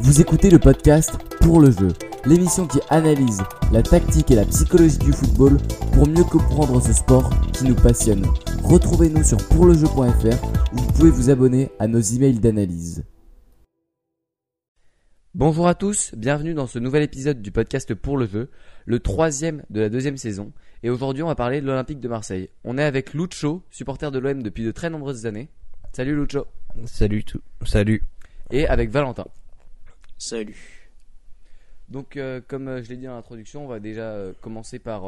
Vous écoutez le podcast Pour le jeu, l'émission qui analyse la tactique et la psychologie du football pour mieux comprendre ce sport qui nous passionne. Retrouvez-nous sur pourlejeu.fr où vous pouvez vous abonner à nos emails d'analyse. Bonjour à tous, bienvenue dans ce nouvel épisode du podcast Pour le jeu, le troisième de la deuxième saison. Et aujourd'hui, on va parler de l'Olympique de Marseille. On est avec Lucho, supporter de l'OM depuis de très nombreuses années. Salut Lucho. Salut tout. Salut. Et avec Valentin. Salut. Donc, euh, comme euh, je l'ai dit dans l'introduction, on va déjà euh, commencer par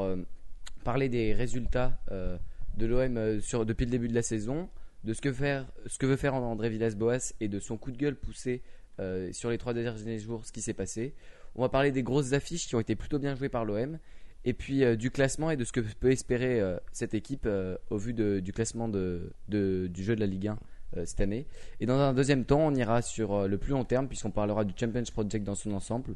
parler des résultats de l'OM depuis le début de la saison, de ce que, veut faire André Villas-Boas et de son coup de gueule poussé sur les trois derniers jours, ce qui s'est passé. On va parler des grosses affiches qui ont été plutôt bien jouées par l'OM, et puis du classement et de ce que peut espérer cette équipe au vu du classement du jeu de la Ligue 1 euh, cette année. Et dans un deuxième temps, on ira sur euh, le plus long terme, puisqu'on parlera du Champions Project dans son ensemble,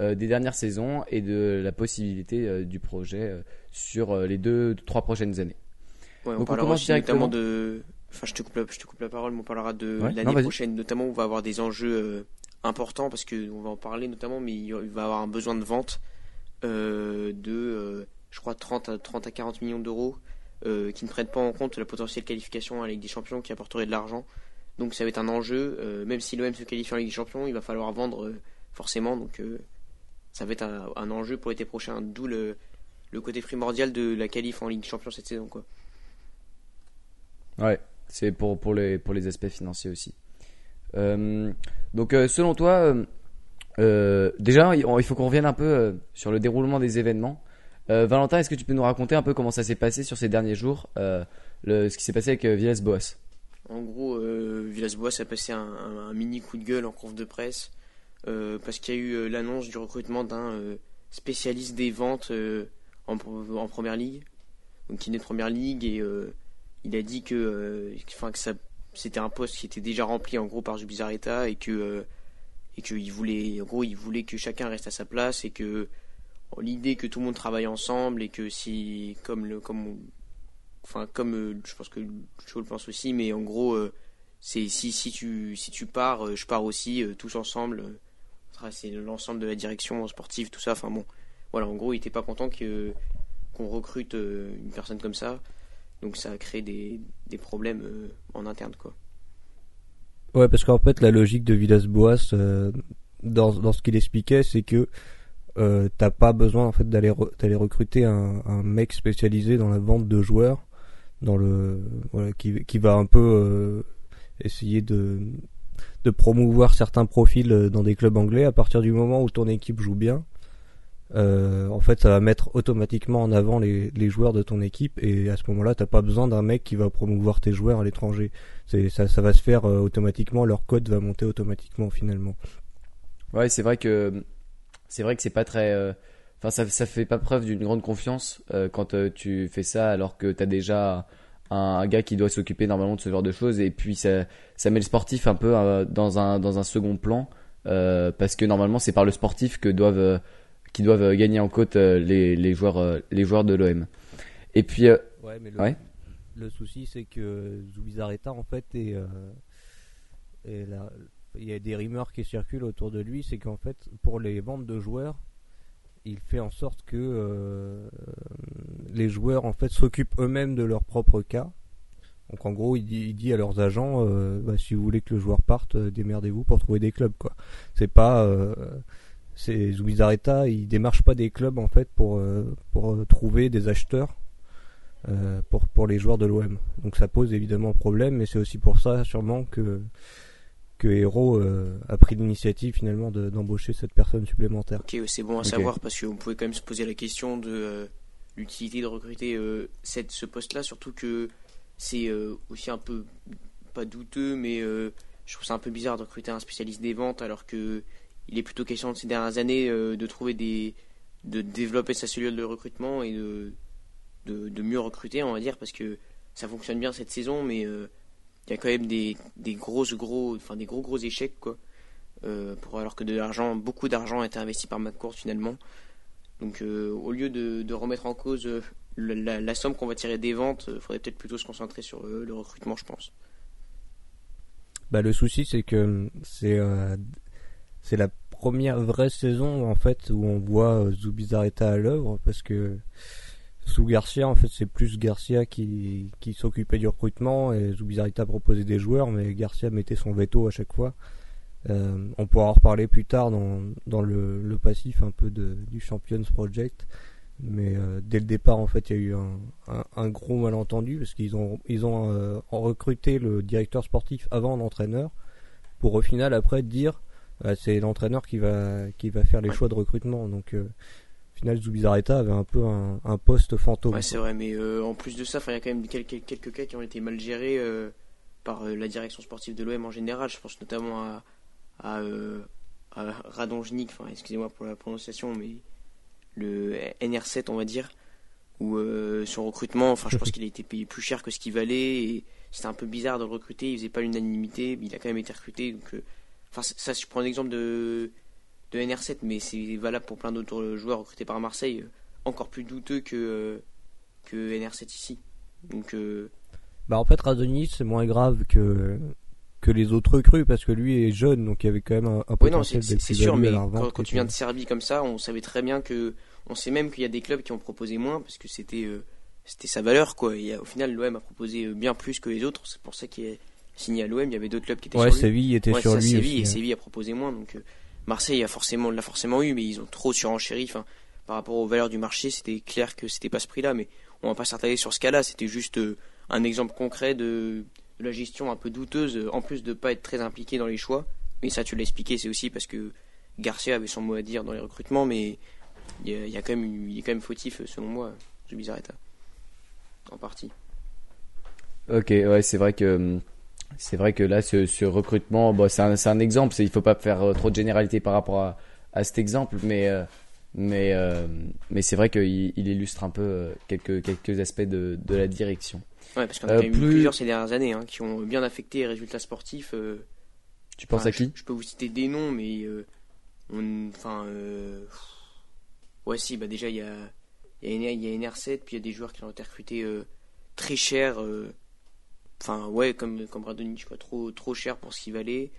euh, des dernières saisons et de la possibilité euh, du projet euh, sur euh, les deux, trois prochaines années. Ouais, on Donc, on parlera commence aussi directement. notamment de. Enfin, je te coupe la, je te coupe la parole, mais on parlera de Ouais, l'année prochaine, notamment. On va avoir des enjeux euh, importants parce que on va en parler notamment, mais il y va avoir un besoin de vente euh, de, euh, je crois, 30 à 30 à 40 millions d'euros euh, qui ne prennent pas en compte la potentielle qualification à la Ligue des Champions qui apporterait de l'argent. Donc ça va être un enjeu. euh, même si l'OM se qualifie en Ligue des Champions, il va falloir vendre euh, forcément. Donc ça va être un, enjeu pour l'été prochain. D'où le, côté primordial de la qualif en Ligue des Champions cette saison, quoi. Ouais, c'est pour, pour, les, pour les aspects financiers aussi. Donc, selon toi, déjà, il faut qu'on revienne un peu sur le déroulement des événements. Euh, Valentin, est-ce que tu peux nous raconter un peu comment ça s'est passé sur ces derniers jours, euh, ce qui s'est passé avec euh, Villas-Boas En gros, Villas-Boas a passé un, mini coup de gueule en conf de presse parce qu'il y a eu l'annonce du recrutement d'un spécialiste des ventes en, en première ligue, donc qui est de première ligue et il a dit que, enfin, que c'était un poste qui était déjà rempli en gros par Zubizarreta et que et qu'il voulait, en gros, il voulait que chacun reste à sa place et que l'idée que tout le monde travaille ensemble et que si, comme le, comme enfin comme euh, je pense que je le pense aussi mais en gros euh, c'est si si tu si tu pars euh, je pars aussi tous ensemble c'est l'ensemble de la direction sportive tout ça enfin bon. Voilà en gros il était pas content que qu'on recrute une personne comme ça. Donc ça a créé des, des problèmes en interne quoi. Ouais, parce qu'en fait, la logique de Villas-Boas, dans, dans ce qu'il expliquait, c'est que euh, t'as pas besoin en fait d'aller re- recruter un, un mec spécialisé dans la vente de joueurs, dans le voilà, qui, qui va un peu euh, essayer de de promouvoir certains profils euh, dans des clubs anglais. À partir du moment où ton équipe joue bien, euh, en fait, ça va mettre automatiquement en avant les, les joueurs de ton équipe, et à ce moment-là, t'as pas besoin d'un mec qui va promouvoir tes joueurs à l'étranger. C'est ça, ça va se faire euh, automatiquement. Leur code va monter automatiquement finalement. Ouais, c'est vrai que c'est vrai que c'est pas très. euh, Enfin, ça, ça fait pas preuve d'une grande confiance euh, quand euh, tu fais ça alors que t'as déjà un, gars qui doit s'occuper normalement de ce genre de choses et puis ça, ça met le sportif un peu euh, dans un dans un second plan euh, parce que normalement c'est par le sportif que doivent euh, qui doivent gagner en côte les les joueurs les joueurs de l'OM. Et puis Ouais, mais le, Ouais. le souci c'est que Zubizarreta en fait est, est la- il y a des rumeurs qui circulent autour de lui, c'est qu'en fait pour les ventes de joueurs, il fait en sorte que euh, les joueurs en fait s'occupent eux-mêmes de leur propre cas. Donc en gros, il dit, à leurs agents, euh, bah, si vous voulez que le joueur parte, euh, démerdez-vous pour trouver des clubs quoi. C'est pas c'est Zubizarreta, il démarche pas des clubs en fait pour pour trouver des acheteurs pour pour les joueurs de l'OM. Donc ça pose évidemment problème, mais c'est aussi pour ça sûrement que que Hero euh, a pris l'initiative finalement de- d'embaucher cette personne supplémentaire. ok c'est bon à savoir parce qu'on pouvait quand même se poser la question de euh, l'utilité de recruter euh, cette, ce poste là surtout que c'est euh, aussi un peu pas douteux mais euh, je trouve ça un peu bizarre de recruter un spécialiste des ventes alors que il est plutôt question de ces dernières années euh, de trouver des de développer sa cellule de recrutement et de, de de mieux recruter on va dire parce que ça fonctionne bien cette saison mais euh, il y a quand même des des grosses gros enfin des gros gros échecs quoi. Euh, alors que de l'argent beaucoup d'argent a été investi par McCourt finalement. Donc euh, au lieu de, de remettre en cause euh, la, somme qu'on va tirer des ventes il faudrait peut-être plutôt se concentrer sur le recrutement je pense. Bah, le souci, c'est que c'est c'est la première vraie saison en fait où on voit Zubizarreta à l'œuvre parce que sous Garcia en fait c'est plus Garcia qui, qui s'occupait du recrutement et Zubizarreta proposait des joueurs mais Garcia mettait son veto à chaque fois. Euh, on pourra en reparler plus tard dans, dans le, le passif un peu de, du Champions Project. Mais euh, dès le départ, en fait, il y a eu un, un, un gros malentendu parce qu'ils ont, ils ont euh, recruté le directeur sportif avant l'entraîneur pour au final après dire euh, c'est l'entraîneur qui va, qui va faire les choix de recrutement. Donc euh, final, Zubizarreta avait un peu un, un poste fantôme. Ouais, c'est vrai, mais euh, en plus de ça, il y a quand même quelques, quelques cas qui ont été mal gérés euh, par euh, la direction sportive de l'OM en général. Je pense notamment à, à, à Radonjnik, enfin, excusez-moi pour la prononciation, mais le NR7, on va dire, où son recrutement, enfin, je pense qu'il a été payé plus cher que ce qu'il valait, et c'était un peu bizarre de le recruter, il faisait pas l'unanimité, mais il a quand même été recruté, donc, enfin, ça, ça, je prends l'exemple de, de NR7, mais c'est valable pour plein d'autres joueurs recrutés par Marseille, euh, encore plus douteux que. euh, que NR7 ici. Donc, euh, Bah en fait, Radonjic c'est moins grave que que les autres recrues parce que lui est jeune donc il y avait quand même un, un ouais, potentiel d'être c'est sûr, mais quand, tu viens de Serbie comme ça, on savait très bien que. On sait même qu'il y a des clubs qui ont proposé moins parce que c'était c'était sa valeur, quoi. Et au final, l'OM a proposé bien plus que les autres. C'est pour ça qu'il est signé à l'OM. Il y avait d'autres clubs qui étaient Ouais, sur lui. Séville était Ouais, sur ça, lui Séville, aussi. et hein. Séville a proposé moins. Donc, euh, Marseille a forcément, l'a forcément eu, mais ils ont trop surenchéri. Par rapport aux valeurs du marché, c'était clair que c'était pas ce prix-là. Mais on va pas s'attarder sur ce cas-là. C'était juste euh, un exemple concret de, la gestion un peu douteuse, euh, en plus de pas être très impliqué dans les choix. Mais ça, tu l'as expliqué, c'est aussi parce que Garcia avait son mot à dire dans les recrutements, mais il y a, y a est quand même fautif, euh, selon moi, Zubizarreta. En partie. Ok, ouais, c'est vrai que hum, c'est vrai que là, ce, ce recrutement, bon, c'est un, exemple. Il faut pas faire euh, trop de généralité par rapport à, à cet exemple, mais euh, mais euh, mais c'est vrai qu'il il illustre un peu quelques quelques aspects de, de la direction. Ouais, parce qu'on a Euh, eu plus- plusieurs ces dernières années hein, qui ont bien affecté les résultats sportifs. Tu penses Enfin, à qui je, je peux vous citer des noms, mais on, enfin, ouais, si, bah déjà il y a, y a, NR il y a NR7, puis il y a des joueurs qui ont été recrutés très cher, euh, enfin ouais, comme comme Radonjic, quoi, trop trop cher pour ce qu'il valait,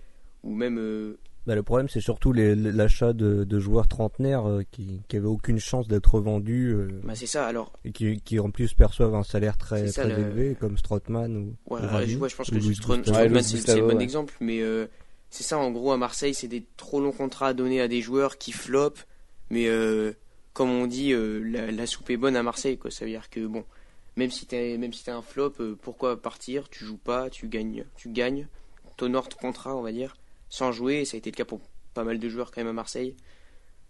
ou même euh, Bah, le problème, c'est surtout l'achat de, de joueurs trentenaires euh, qui, qui avaient aucune chance d'être vendus euh, bah c'est ça. Alors, et qui, qui en plus perçoivent un salaire très, ça, très le- élevé, comme Strootman ou. ouais, ou ouais, je, ouais, je pense que Luis Stro- Gustavo. Ouais, Strootman, Luis c'est Gustavo, bon ouais. exemple, mais euh, c'est ça en gros à Marseille, c'est des trop longs contrats à donner à des joueurs qui flopent, mais euh, comme on dit, euh, la, la soupe est bonne à Marseille, quoi. Ça veut dire que bon, même si t'es même si t'es un flop, euh, pourquoi partir? Tu joues pas, tu gagnes, tu gagnes, t'honores ton contrat, on va dire, sans jouer. Et ça a été le cas pour pas mal de joueurs quand même à Marseille.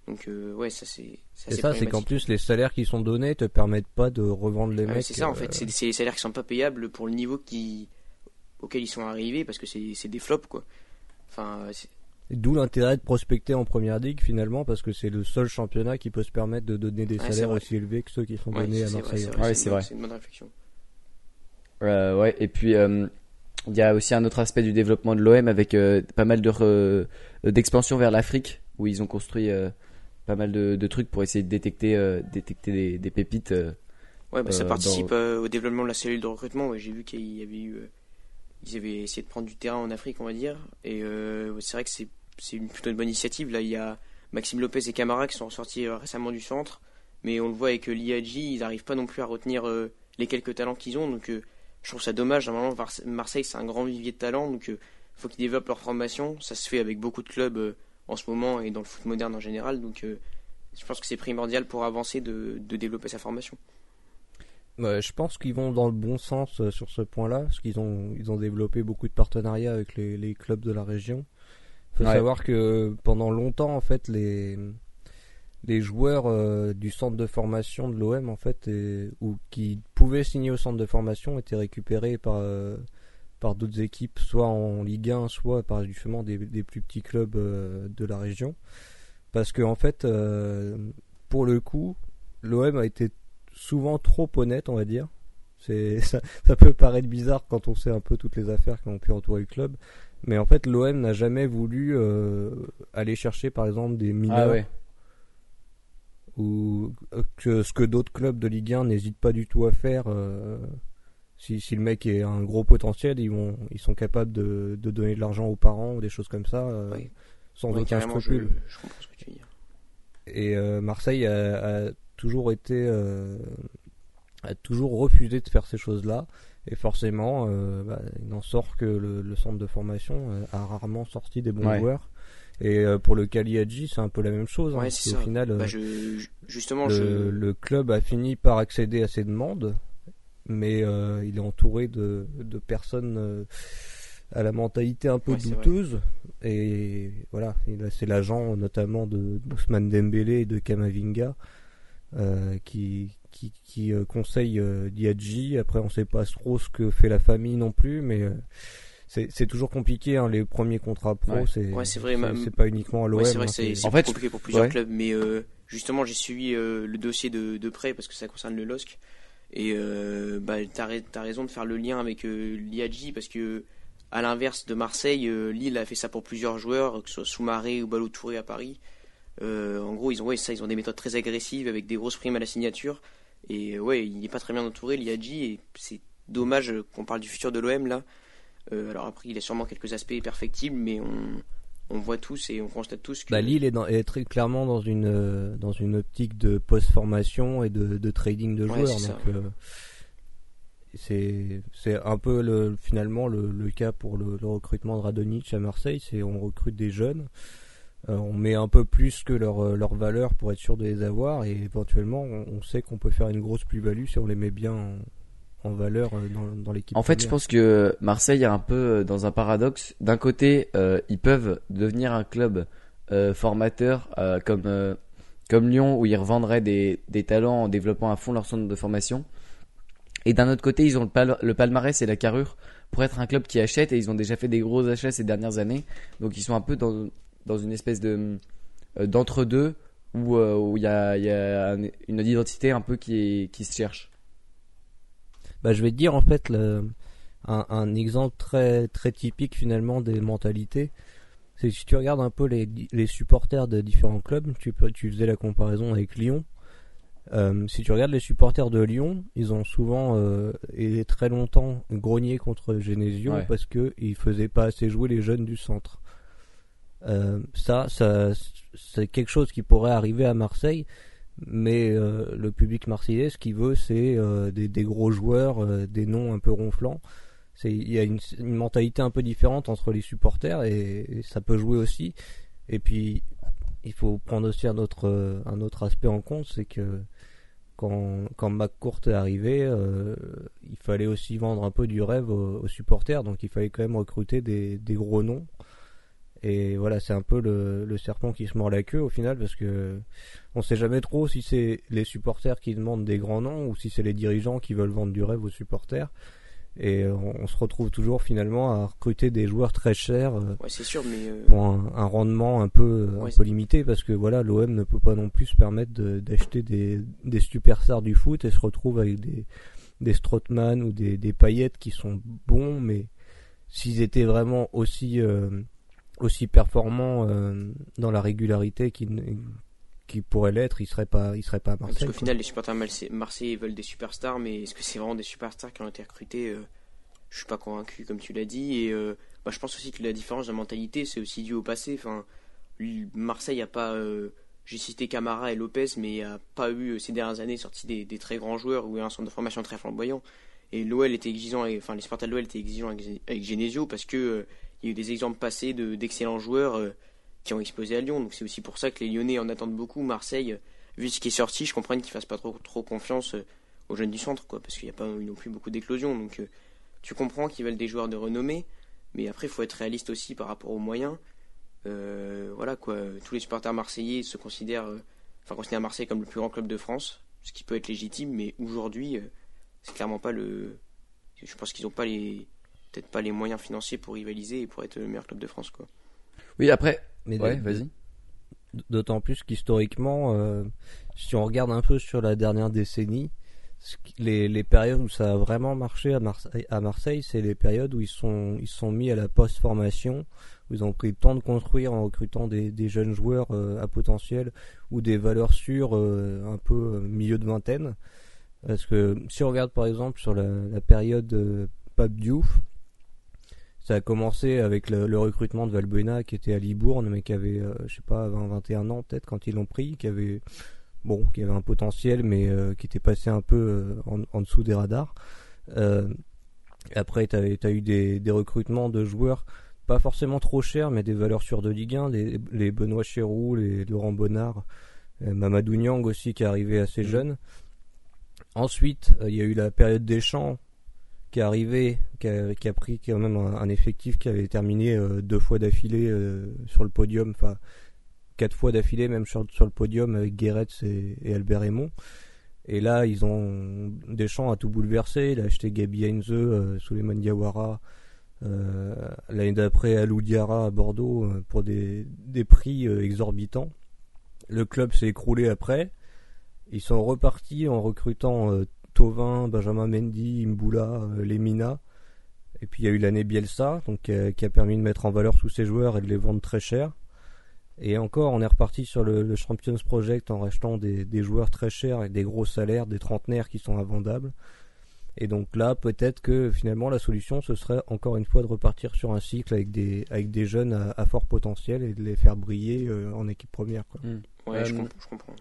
Donc euh, ouais, ça c'est c'est ça, c'est qu'en plus, les salaires qui sont donnés te permettent pas de revendre les Ah mecs. c'est ça en euh, fait, c'est c'est les salaires qui sont pas payables pour le niveau qui auquel ils sont arrivés parce que c'est c'est des flops quoi. Enfin, c'est- D'où l'intérêt de prospecter en première ligue finalement, parce que c'est le seul championnat qui peut se permettre de donner des Ouais, salaires aussi élevés que ceux qui sont ouais, donnés à Marseille. vrai, c'est une bonne- vrai. c'est une bonne réflexion. Euh, ouais, et puis euh, il y a aussi un autre aspect du développement de l'OM avec euh, pas mal de d'expansion vers l'Afrique où ils ont construit euh, pas mal de, de trucs pour essayer de détecter euh, détecter des, des pépites. euh. Ouais, bah, ça participe dans- euh, au développement de la cellule de recrutement. Ouais, J'ai vu qu'il y avait eu, euh, ils avaient essayé de prendre du terrain en Afrique, on va dire. Et euh, c'est vrai que c'est une plutôt une bonne initiative. Là, il y a Maxime Lopez et Camara qui sont sortis euh, récemment du centre, mais on le voit avec euh, l'IAG, ils n'arrivent pas non plus à retenir les quelques talents qu'ils ont. Donc, je trouve ça dommage. Normalement, Marseille, c'est un grand vivier de talents, donc il faut qu'ils développent leur formation. Ça se fait avec beaucoup de clubs en ce moment et dans le foot moderne en général. Donc, je pense que c'est primordial pour avancer de, de développer sa formation. Ouais, je pense qu'ils vont dans le bon sens euh, sur ce point-là, parce qu'ils ont, ils ont développé beaucoup de partenariats avec les, les clubs de la région. Il faut Ouais. savoir que pendant longtemps, en fait, les, les joueurs euh, du centre de formation de l'OM, en fait, et- ou qui pouvaient signer au centre de formation, étaient récupérés par, euh, par d'autres équipes, soit en Ligue 1, soit par justement des, des plus petits clubs de la région. Parce que, en fait, pour le coup, l'OM a été souvent trop honnête, on va dire. C'est ça, ça peut paraître bizarre quand on sait un peu toutes les affaires qui ont pu entourer le club, mais en fait l'OM n'a jamais voulu euh, aller chercher par exemple des mineurs Ah ouais. ou euh, que ce que d'autres clubs de Ligue 1 n'hésitent pas du tout à faire. euh, si, si le mec est un gros potentiel, ils vont ils sont capables de, de donner de l'argent aux parents ou des choses comme ça. euh, Oui. sans aucun je, scrupule. je comprends ce que tu veux dire. Et euh, Marseille a, a toujours été, euh, a toujours refusé de faire ces choses-là. Et forcément, euh, bah, il n'en sort que le, le centre de formation euh, a rarement sorti des bons Ouais. joueurs. Et euh, pour le Caliadji, c'est un peu la même chose. hein, Ouais, c'est qu'au ça. final, Bah, je, justement, le, je, le club a fini par accéder à ses demandes, mais euh, il est entouré de, de personnes euh, à la mentalité un peu Ouais, douteuse. Et voilà, c'est l'agent notamment de d'Ousmane Dembélé et de Kamavinga euh, qui, qui, qui euh, conseille euh, Diadji. Après, on sait pas trop ce que fait la famille non plus, mais euh, c'est c'est toujours compliqué. hein, les premiers contrats pro, Ouais. c'est Ouais, c'est vrai, ma- c'est pas uniquement à l'OM. Ouais, c'est vrai hein, c'est c'est En fait, compliqué pour plusieurs ouais. clubs, mais euh, justement, j'ai suivi euh, le dossier de, de près parce que ça concerne le LOSC. Et euh, bah, t'as ra- t'as raison de faire le lien avec euh, parce que, à l'inverse de Marseille, euh, Lille a fait ça pour plusieurs joueurs, que ce soit Soumaré ou Ballot Touré à Paris. Euh, en gros, ils ont, ouais, ça, ils ont des méthodes très agressives avec des grosses primes à la signature. Et euh, ouais, il n'est pas très bien entouré, l'IAJ, et c'est dommage euh, qu'on parle du futur de l'OM là. Euh, alors après, il a sûrement quelques aspects perfectibles, mais on, on voit tous et on constate tous que. Bah, Lille est, dans- est très clairement dans une euh, dans une optique de post-formation et de, de trading de Ouais, joueurs. c'est euh, un peu le, finalement le, le cas pour le, le recrutement de Radonic à Marseille. C'est on recrute des jeunes, euh, on met un peu plus que leur euh, leur valeur pour être sûr de les avoir et éventuellement on, on sait qu'on peut faire une grosse plus-value si on les met bien en, en valeur euh, dans, dans l'équipe. En fait, je pense que Marseille est un peu dans un paradoxe. D'un côté, euh, ils peuvent devenir un club euh, formateur comme comme Lyon où ils revendraient des, des talents en développant à fond leur centre de formation. Et d'un autre côté, ils ont le, pal- le palmarès et la carrure pour être un club qui achète et ils ont déjà fait des gros achats ces dernières années. Donc ils sont un peu dans, dans une espèce de euh, d'entre-deux où euh, où il y a, y a un- une identité un peu qui, est, qui se cherche. Bah, je vais te dire en fait le- un, un exemple très très typique finalement des mentalités. C'est si tu regardes un peu les, les supporters de différents clubs, tu, peux, tu faisais la comparaison avec Lyon. Euh, si tu regardes les supporters de Lyon, ils ont souvent euh, et très longtemps grogné contre Genesio Ouais. parce que ils faisaient pas assez jouer les jeunes du centre. Euh, ça, c'est quelque chose qui pourrait arriver à Marseille, mais euh, le public marseillais, ce qu'il veut, c'est euh, des, gros joueurs, des noms un peu ronflants. Il y a une, mentalité un peu différente entre les supporters et, ça peut jouer aussi. Et puis il faut prendre aussi un autre aspect en compte, c'est que quand quand McCourt est arrivé, il fallait aussi vendre un peu du rêve aux, supporters, donc il fallait quand même recruter des gros noms. Et voilà, c'est un peu le, le serpent qui se mord la queue au final parce que on sait jamais trop si c'est les supporters qui demandent des grands noms ou si c'est les dirigeants qui veulent vendre du rêve aux supporters. Et on, on se retrouve toujours finalement à recruter des joueurs très chers euh, Ouais, c'est sûr, mais. euh, pour un, un rendement un peu, un Ouais, peu limité parce que voilà, l'OM ne peut pas non plus se permettre de- d'acheter des, des superstars du foot et se retrouve avec des, des Strootman ou des, des paillettes qui sont bons, mais s'ils étaient vraiment aussi, euh, aussi performants euh, dans la régularité qu'ils qui pourraient l'être, ils seraient pas, ils seraient pas à Parce Marseille. qu'au quoi. final, les supporters marse- marseillais veulent des superstars, mais est-ce que c'est vraiment des superstars qui ont été recrutés euh, Je suis pas convaincu, comme tu l'as dit. Et euh, bah, je pense aussi que la différence de mentalité, c'est aussi dû au passé. Enfin, Marseille a pas. euh, J'ai cité Camara et Lopez, mais il n'y a pas eu euh, ces dernières années sorti des, des très grands joueurs ou un centre de formation très flamboyant. Et l'OL était exigeant, et- enfin les supporters de l'OL étaient exigeants avec, avec Genesio parce que il y a eu des exemples passés de- d'excellents joueurs euh, qui ont explosé à Lyon. Donc c'est aussi pour ça que les Lyonnais en attendent beaucoup. Marseille, vu ce qui est sorti, je comprends qu'ils fassent pas trop, trop confiance euh, aux jeunes du centre, quoi, parce qu'il n'y a pas plus beaucoup d'éclosions. Donc euh, tu comprends qu'ils veulent des joueurs de renommée, mais après il faut être réaliste aussi par rapport aux moyens. Euh, voilà quoi, tous les supporters marseillais se considèrent, euh, enfin considèrent Marseille comme le plus grand club de France, ce qui peut être légitime, mais aujourd'hui euh, c'est clairement pas le. Je pense qu'ils n'ont pas les, peut-être pas les moyens financiers pour rivaliser et pour être le meilleur club de France, quoi. Oui, après, Mais ouais, vas-y. D'autant plus qu'historiquement, euh, si on regarde un peu sur la dernière décennie, les, les périodes où ça a vraiment marché à Marseille, à Marseille c'est les périodes où ils sont ils sont mis à la post-formation, où ils ont pris le temps de construire en recrutant des, des jeunes joueurs euh, à potentiel ou des valeurs sûres euh, un peu milieu de vingtaine. Parce que si on regarde par exemple sur la, la période euh, Pape Diouf, ça a commencé avec le, recrutement de Valbuena qui était à Libourne, mais qui avait, euh, je sais pas, 20, 21 ans peut-être quand ils l'ont pris, qui avait, bon, qui avait un potentiel, mais euh, qui était passé un peu euh, en, en, dessous des radars. après, tu as, eu des, des, recrutements de joueurs pas forcément trop chers, mais des valeurs sûres de Ligue 1, les, les Benoît Chéroux, les Laurent Bonnard, Mamadou Niang aussi qui est arrivé assez mmh. jeune. Ensuite, il y a eu la période des champs qui est arrivé, qui a, pris quand même un, effectif qui avait terminé euh, deux fois d'affilée euh, sur le podium, enfin quatre fois d'affilée même sur, le podium avec Guéretz et, Albert Raymond. Et là, ils ont des champs à tout bouleverser. Il a acheté Gabi Heinze, euh, Diawara, euh, l'année d'après Alou Diara à Bordeaux pour des, des prix exorbitants. Le club s'est écroulé après. Ils sont repartis en recrutant Tovin, Benjamin Mendy, Mbula, euh, Lemina. Et puis il y a eu l'année Bielsa, donc qui a permis de mettre en valeur tous ces joueurs et de les vendre très cher. Et encore, on est reparti sur le, Champions Project en rachetant des, joueurs très chers et des gros salaires, des trentenaires qui sont invendables. Et donc là, peut-être que finalement la solution, ce serait encore une fois de repartir sur un cycle avec des, avec des jeunes à, fort potentiel et de les faire briller euh, en équipe première. Quoi. Hmm. Ouais, je, comprends.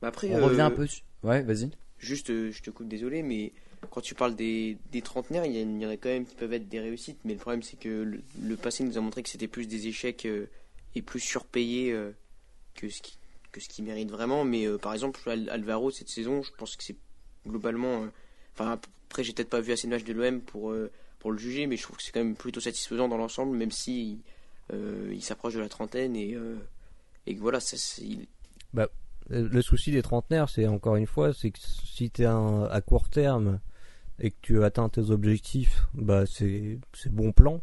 Bah, après, on revient un peu. Ouais, vas-y. Juste, euh, je te coupe, désolé, mais quand tu parles des, des trentenaires, il y, en a quand même qui peuvent être des réussites, mais le problème c'est que le, passé nous a montré que c'était plus des échecs euh, et plus surpayés euh, que ce qui que ce mérite vraiment. Mais par exemple, Alvaro cette saison, je pense que c'est globalement. Enfin, après, j'ai peut-être pas vu assez de matchs de l'OM pour pour le juger, mais je trouve que c'est quand même plutôt satisfaisant dans l'ensemble, même si il s'approche de la trentaine et et que voilà, ça, bah, le souci des trentenaires, c'est encore une fois, c'est que si tu es à court terme et que tu atteins tes objectifs, bah c'est bon plan.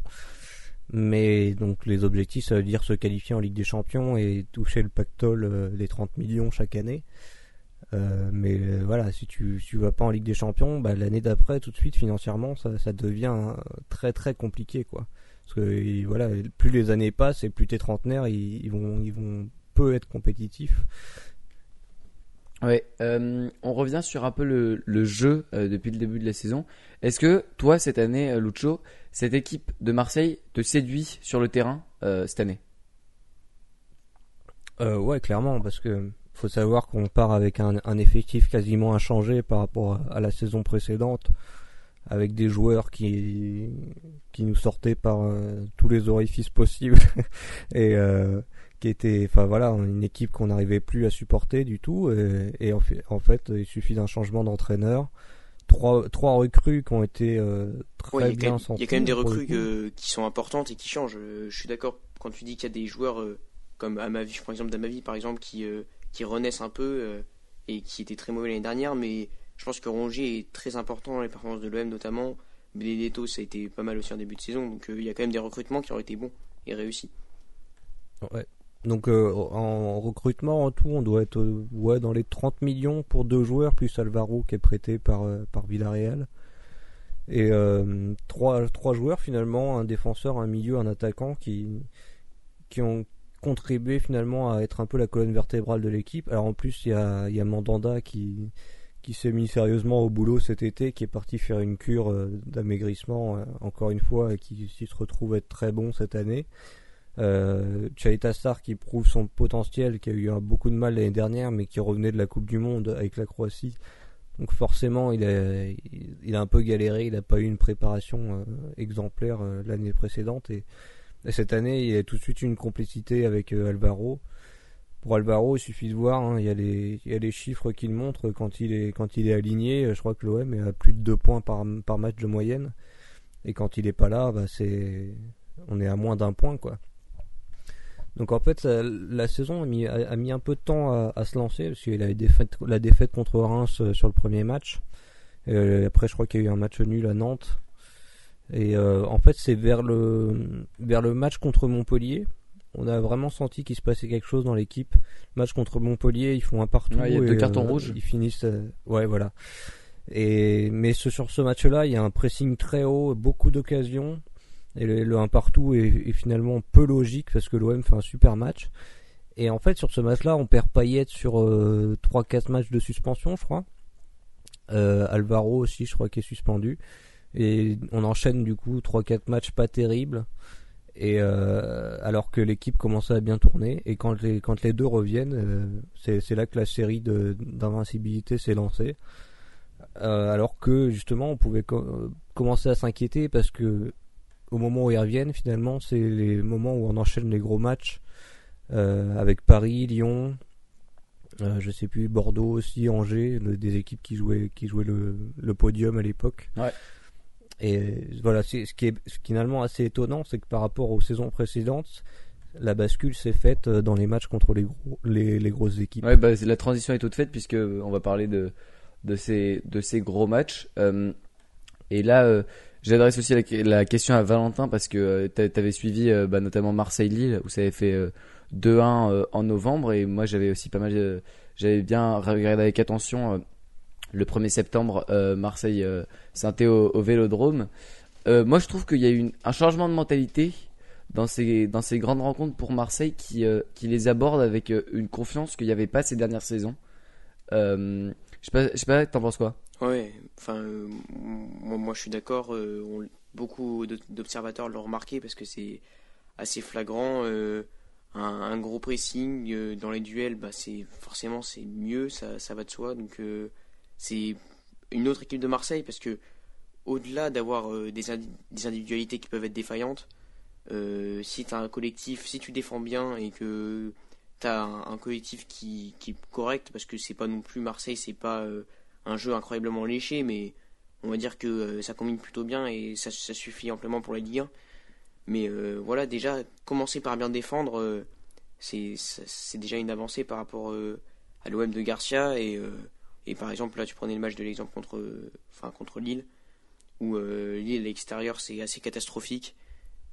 Mais donc les objectifs, ça veut dire se qualifier en Ligue des Champions et toucher le pactole euh, des 30 millions chaque année. Euh, mais euh, voilà, si tu vas pas en Ligue des Champions, bah, l'année d'après, tout de suite financièrement, ça, devient très très compliqué quoi. Parce que voilà, plus les années passent et plus tes trentenaires, vont ils vont peu être compétitifs. Ouais, euh, on revient sur un peu le, jeu euh, depuis le début de la saison. Est-ce que toi, cette année, euh, Lucho, cette équipe de Marseille te séduit sur le terrain cette année? Ouais, clairement, parce que faut savoir qu'on part avec un, effectif quasiment inchangé par rapport à, la saison précédente, avec des joueurs qui qui nous sortaient par tous les orifices possibles et qui était, enfin voilà, une équipe qu'on n'arrivait plus à supporter du tout. Et, en, fait, il suffit d'un changement d'entraîneur. Trois, trois recrues qui ont été euh, très bien Il y a quand même des recrues qui sont importantes et qui changent. Euh, je suis d'accord quand tu dis qu'il y a des joueurs euh, comme Amavi, par exemple d'Amavi par exemple, qui, qui renaissent un peu et qui étaient très mauvais l'année dernière. Mais je pense que Rongier est très important dans les performances de l'OM notamment. Benedetto, ça a été pas mal aussi en début de saison. Donc il y a quand même des recrutements qui ont été bons et réussis. Ouais, donc euh, en recrutement en tout, on doit être euh, ouais, dans les 30 millions pour deux joueurs, plus Alvaro qui est prêté par, euh, par Villarreal. Et trois, trois joueurs finalement, un défenseur, un milieu, un attaquant qui, qui ont contribué finalement à être un peu la colonne vertébrale de l'équipe. Alors en plus, il y a, y a Mandanda qui, qui s'est mis sérieusement au boulot cet été, qui est parti faire une cure d'amaigrissement, encore une fois, et qui, qui se retrouve être très bon cette année. Euh, Star qui prouve son potentiel, qui a eu beaucoup de mal l'année dernière, mais qui revenait de la Coupe du Monde avec la Croatie. Donc forcément, il a, un peu galéré, il n'a pas eu une préparation euh, exemplaire euh, l'année précédente. Et, cette année, il a tout de suite une complicité avec euh, Alvaro. Pour Alvaro, il suffit de voir, hein, il, y a les, y chiffres qu'il montre quand il est, quand il est aligné. Je crois que l'OM est à plus de 2 points par, match de moyenne. Et quand il est pas là, bah on est à moins d'un point, quoi. Donc en fait, la saison a mis, a, mis, un peu de temps à, se lancer parce qu'il a eu défaite, la défaite contre Reims euh, sur le premier match. Euh, après, je crois qu'il y a eu un match nul à Nantes. Et euh, en fait, c'est vers le vers le match contre Montpellier, on a vraiment senti qu'il se passait quelque chose dans l'équipe. Match contre Montpellier, ils font un partout. il y a deux cartons rouges. Ils finissent. ouais, voilà. Et mais sur ce match-là, il y a un pressing très haut, beaucoup d'occasions. Et le, 1 partout est, finalement peu logique parce que l'OM fait un super match. Et en fait, sur ce match-là, on perd Payet sur 3-4 euh, matchs de suspension, je crois. Euh, Alvaro aussi, je crois, qui est suspendu. Et on enchaîne du coup 3-4 matchs pas terribles. Et euh, alors que l'équipe commençait à bien tourner, et quand les, quand les deux reviennent, euh, c'est là que la série d'invincibilité s'est lancée. Alors que justement on pouvait commencer à s'inquiéter parce que au moment où ils reviennent, finalement, c'est les moments où on enchaîne les gros matchs avec Paris, Lyon, je sais plus Bordeaux aussi, Angers, des équipes qui jouaient qui jouaient le, le podium à l'époque. Ouais. Et voilà, ce qui est finalement assez étonnant, c'est que par rapport aux saisons précédentes, la bascule s'est faite euh, dans les matchs contre les, gros, les, les grosses équipes. Ouais, bah, la transition est toute faite puisque on va parler de, de, ces, de ces gros matchs. Euh, et là, euh, j'adresse aussi la, question à Valentin parce que tu avais suivi bah, notamment Marseille-Lille où ça avait fait 2-1 en novembre et moi j'avais aussi pas mal, j'avais bien regardé avec attention le 1er septembre, euh, Marseille euh, saint au, Vélodrome. Euh, moi, je trouve qu'il y a eu un changement de mentalité dans ces, dans ces grandes rencontres pour Marseille qui, qui les aborde avec une confiance qu'il n'y avait pas ces dernières saisons. je sais pas, je t'en penses quoi? Ouais, enfin, moi, moi, je suis d'accord. beaucoup d'observateurs l'ont remarqué parce que c'est assez flagrant. Un, gros pressing dans les duels, bah, forcément c'est mieux, ça, va de soi. Donc c'est une autre équipe de Marseille parce que au-delà d'avoir euh, des, individualités qui peuvent être défaillantes, euh, si tu un collectif, si tu défends bien et que tu un, collectif qui, est correct, parce que c'est pas non plus Marseille, c'est pas euh, un jeu incroyablement léché, mais on va dire que ça combine plutôt bien et ça, suffit amplement pour la Ligue 1. Mais voilà, déjà, commencer par bien défendre, c'est déjà une avancée par rapport à l'OM de Garcia et et par exemple, là, tu prenais le match de l'exemple contre, enfin, contre Lille, où euh, Lille à l'extérieur, c'est assez catastrophique.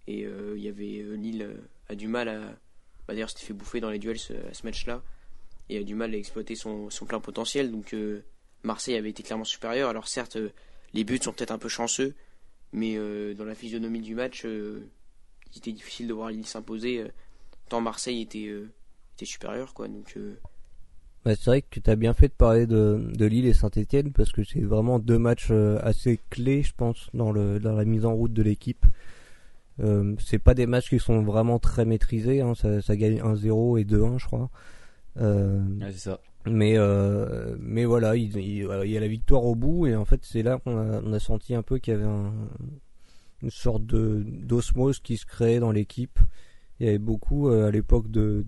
Et euh, il y avait euh, Lille a du mal à. Bah, D'ailleurs, s'était fait bouffer dans les duels à ce match-là. Et a du mal à exploiter son, son plein potentiel. Donc, Marseille avait été clairement supérieur. Alors, certes, les buts sont peut-être un peu chanceux. Mais dans la physionomie du match, il était difficile de voir Lille s'imposer. tant Marseille était, était supérieur, quoi. Donc. Bah, c'est vrai que tu as bien fait de parler de, de Lille et Saint-Etienne parce que c'est vraiment deux matchs euh, assez clés, je pense, dans, le, dans la mise en route de l'équipe. Euh, c'est pas des matchs qui sont vraiment très maîtrisés, hein, ça, ça, gagne 1-0 et 2-1, je crois. Euh, c'est ça. Mais, euh, mais voilà, il, y a la victoire au bout et en fait, c'est là qu'on a, on a senti un peu qu'il y avait un, une sorte de d'osmose qui se créait dans l'équipe. Il y avait beaucoup à l'époque de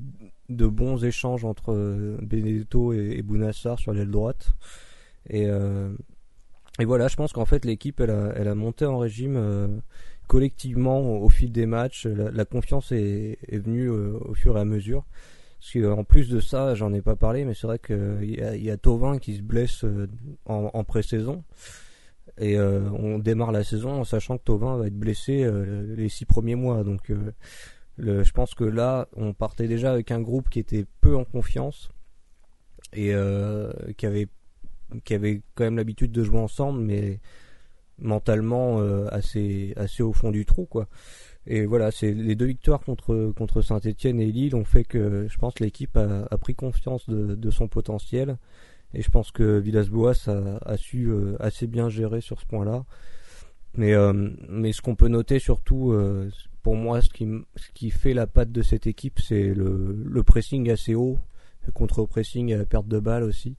bons échanges entre euh, Benedetto et, et Bounassar sur l'aile droite. Et, euh, et voilà, je pense qu'en fait l'équipe elle a, elle a monté en régime euh, collectivement au, fil des matchs. La, confiance est venue au fur et à mesure. Parce qu'en plus de ça, j'en ai pas parlé, mais c'est vrai qu'il y, a, y a Tovin qui se blesse en, en pré-saison. Et on démarre la saison en sachant que Tovin va être blessé les six premiers mois. Donc je pense que là, on partait déjà avec un groupe qui était peu en confiance et euh, qui avait quand même l'habitude de jouer ensemble, mais mentalement euh, assez assez au fond du trou quoi. Et voilà, c'est les deux victoires contre contre Saint-Etienne et Lille ont fait que je pense l'équipe a, pris confiance de, son potentiel et je pense que Villas-Boas a, su euh, assez bien gérer sur ce point-là. Mais mais ce qu'on peut noter surtout pour moi, ce qui, ce qui fait la patte de cette équipe, c'est le, pressing assez haut, le contre-pressing à la perte de balle aussi.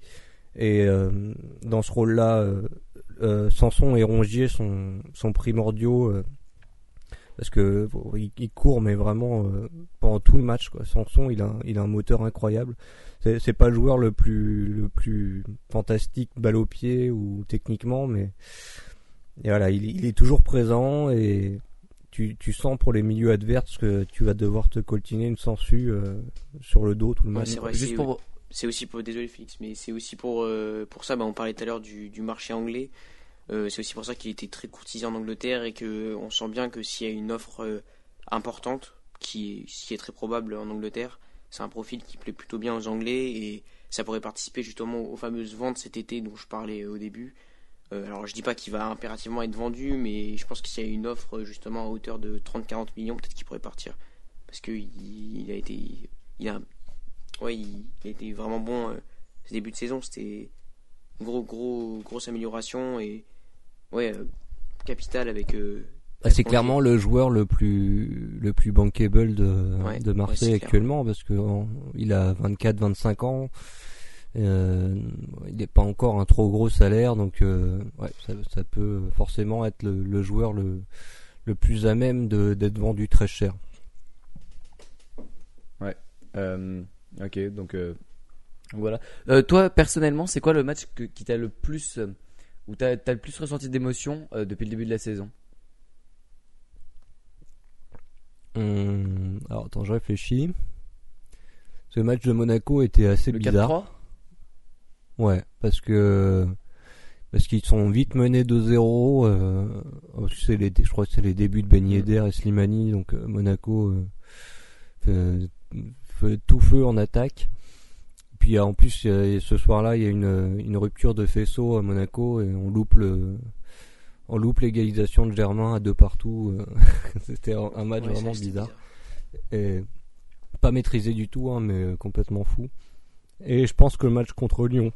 Et euh, dans ce rôle-là, euh, euh, Sanson et Rongier sont, sont primordiaux euh, parce que il, court, mais vraiment pendant tout le match. Quoi. Sanson, il a, il a un moteur incroyable. C'est, c'est pas le joueur le plus, le plus fantastique balle au pied ou techniquement, mais voilà, il, il est toujours présent et tu, tu, sens pour les milieux adverses que tu vas devoir te coltiner une sangsue euh, sur le dos tout le match. c'est pour c'est aussi pour désolé Félix mais c'est aussi pour euh, pour ça bah, on parlait tout à l'heure du, du, marché anglais euh, c'est aussi pour ça qu'il était très courtisé en Angleterre et que on sent bien que s'il y a une offre importante qui est, qui est très probable en Angleterre c'est un profil qui plaît plutôt bien aux Anglais et ça pourrait participer justement aux fameuses ventes cet été dont je parlais au début euh, alors je dis pas qu'il va impérativement être vendu, mais je pense qu'il y a une offre justement à hauteur de 30-40 millions, peut-être qu'il pourrait partir. Parce qu'il il a été. Il a, ouais, il, été vraiment bon euh, ce début de saison. C'était gros, gros, grosse amélioration. Et ouais, euh, capitale avec. euh, Ah, c'est clairement le joueur le plus le plus bankable de, Ouais, de ouais, Marseille clair. actuellement parce que en- il a 24-25 ans. Euh, il n'est pas encore un trop gros salaire donc euh, ouais, ça, ça peut forcément être le, le joueur le, le plus à même de- d'être vendu très cher. Euh, ok, donc voilà. Euh, toi, personnellement, c'est quoi le match que- qui t'a le plus. euh, où t'as as le plus ressenti d'émotion euh, depuis le début de la saison? Hum, alors attends, je réfléchis. Ce match de Monaco était assez Le bizarre. 4-3 Ouais, parce que parce qu'ils sont vite menés 2-0. Euh, c'est les, je crois que c'est les débuts de Ben Yedder et Slimani, donc euh, Monaco euh, fait, fait tout feu en attaque. Puis euh, en plus, euh, ce soir-là, il y a une, une rupture de faisceau à Monaco et on loupe le on loupe l'égalisation de Germain à deux partout. euh, C'était un match ouais, vraiment bizarre et pas maîtrisé du tout, hein, mais euh, complètement fou. Et je pense que le match contre Lyon,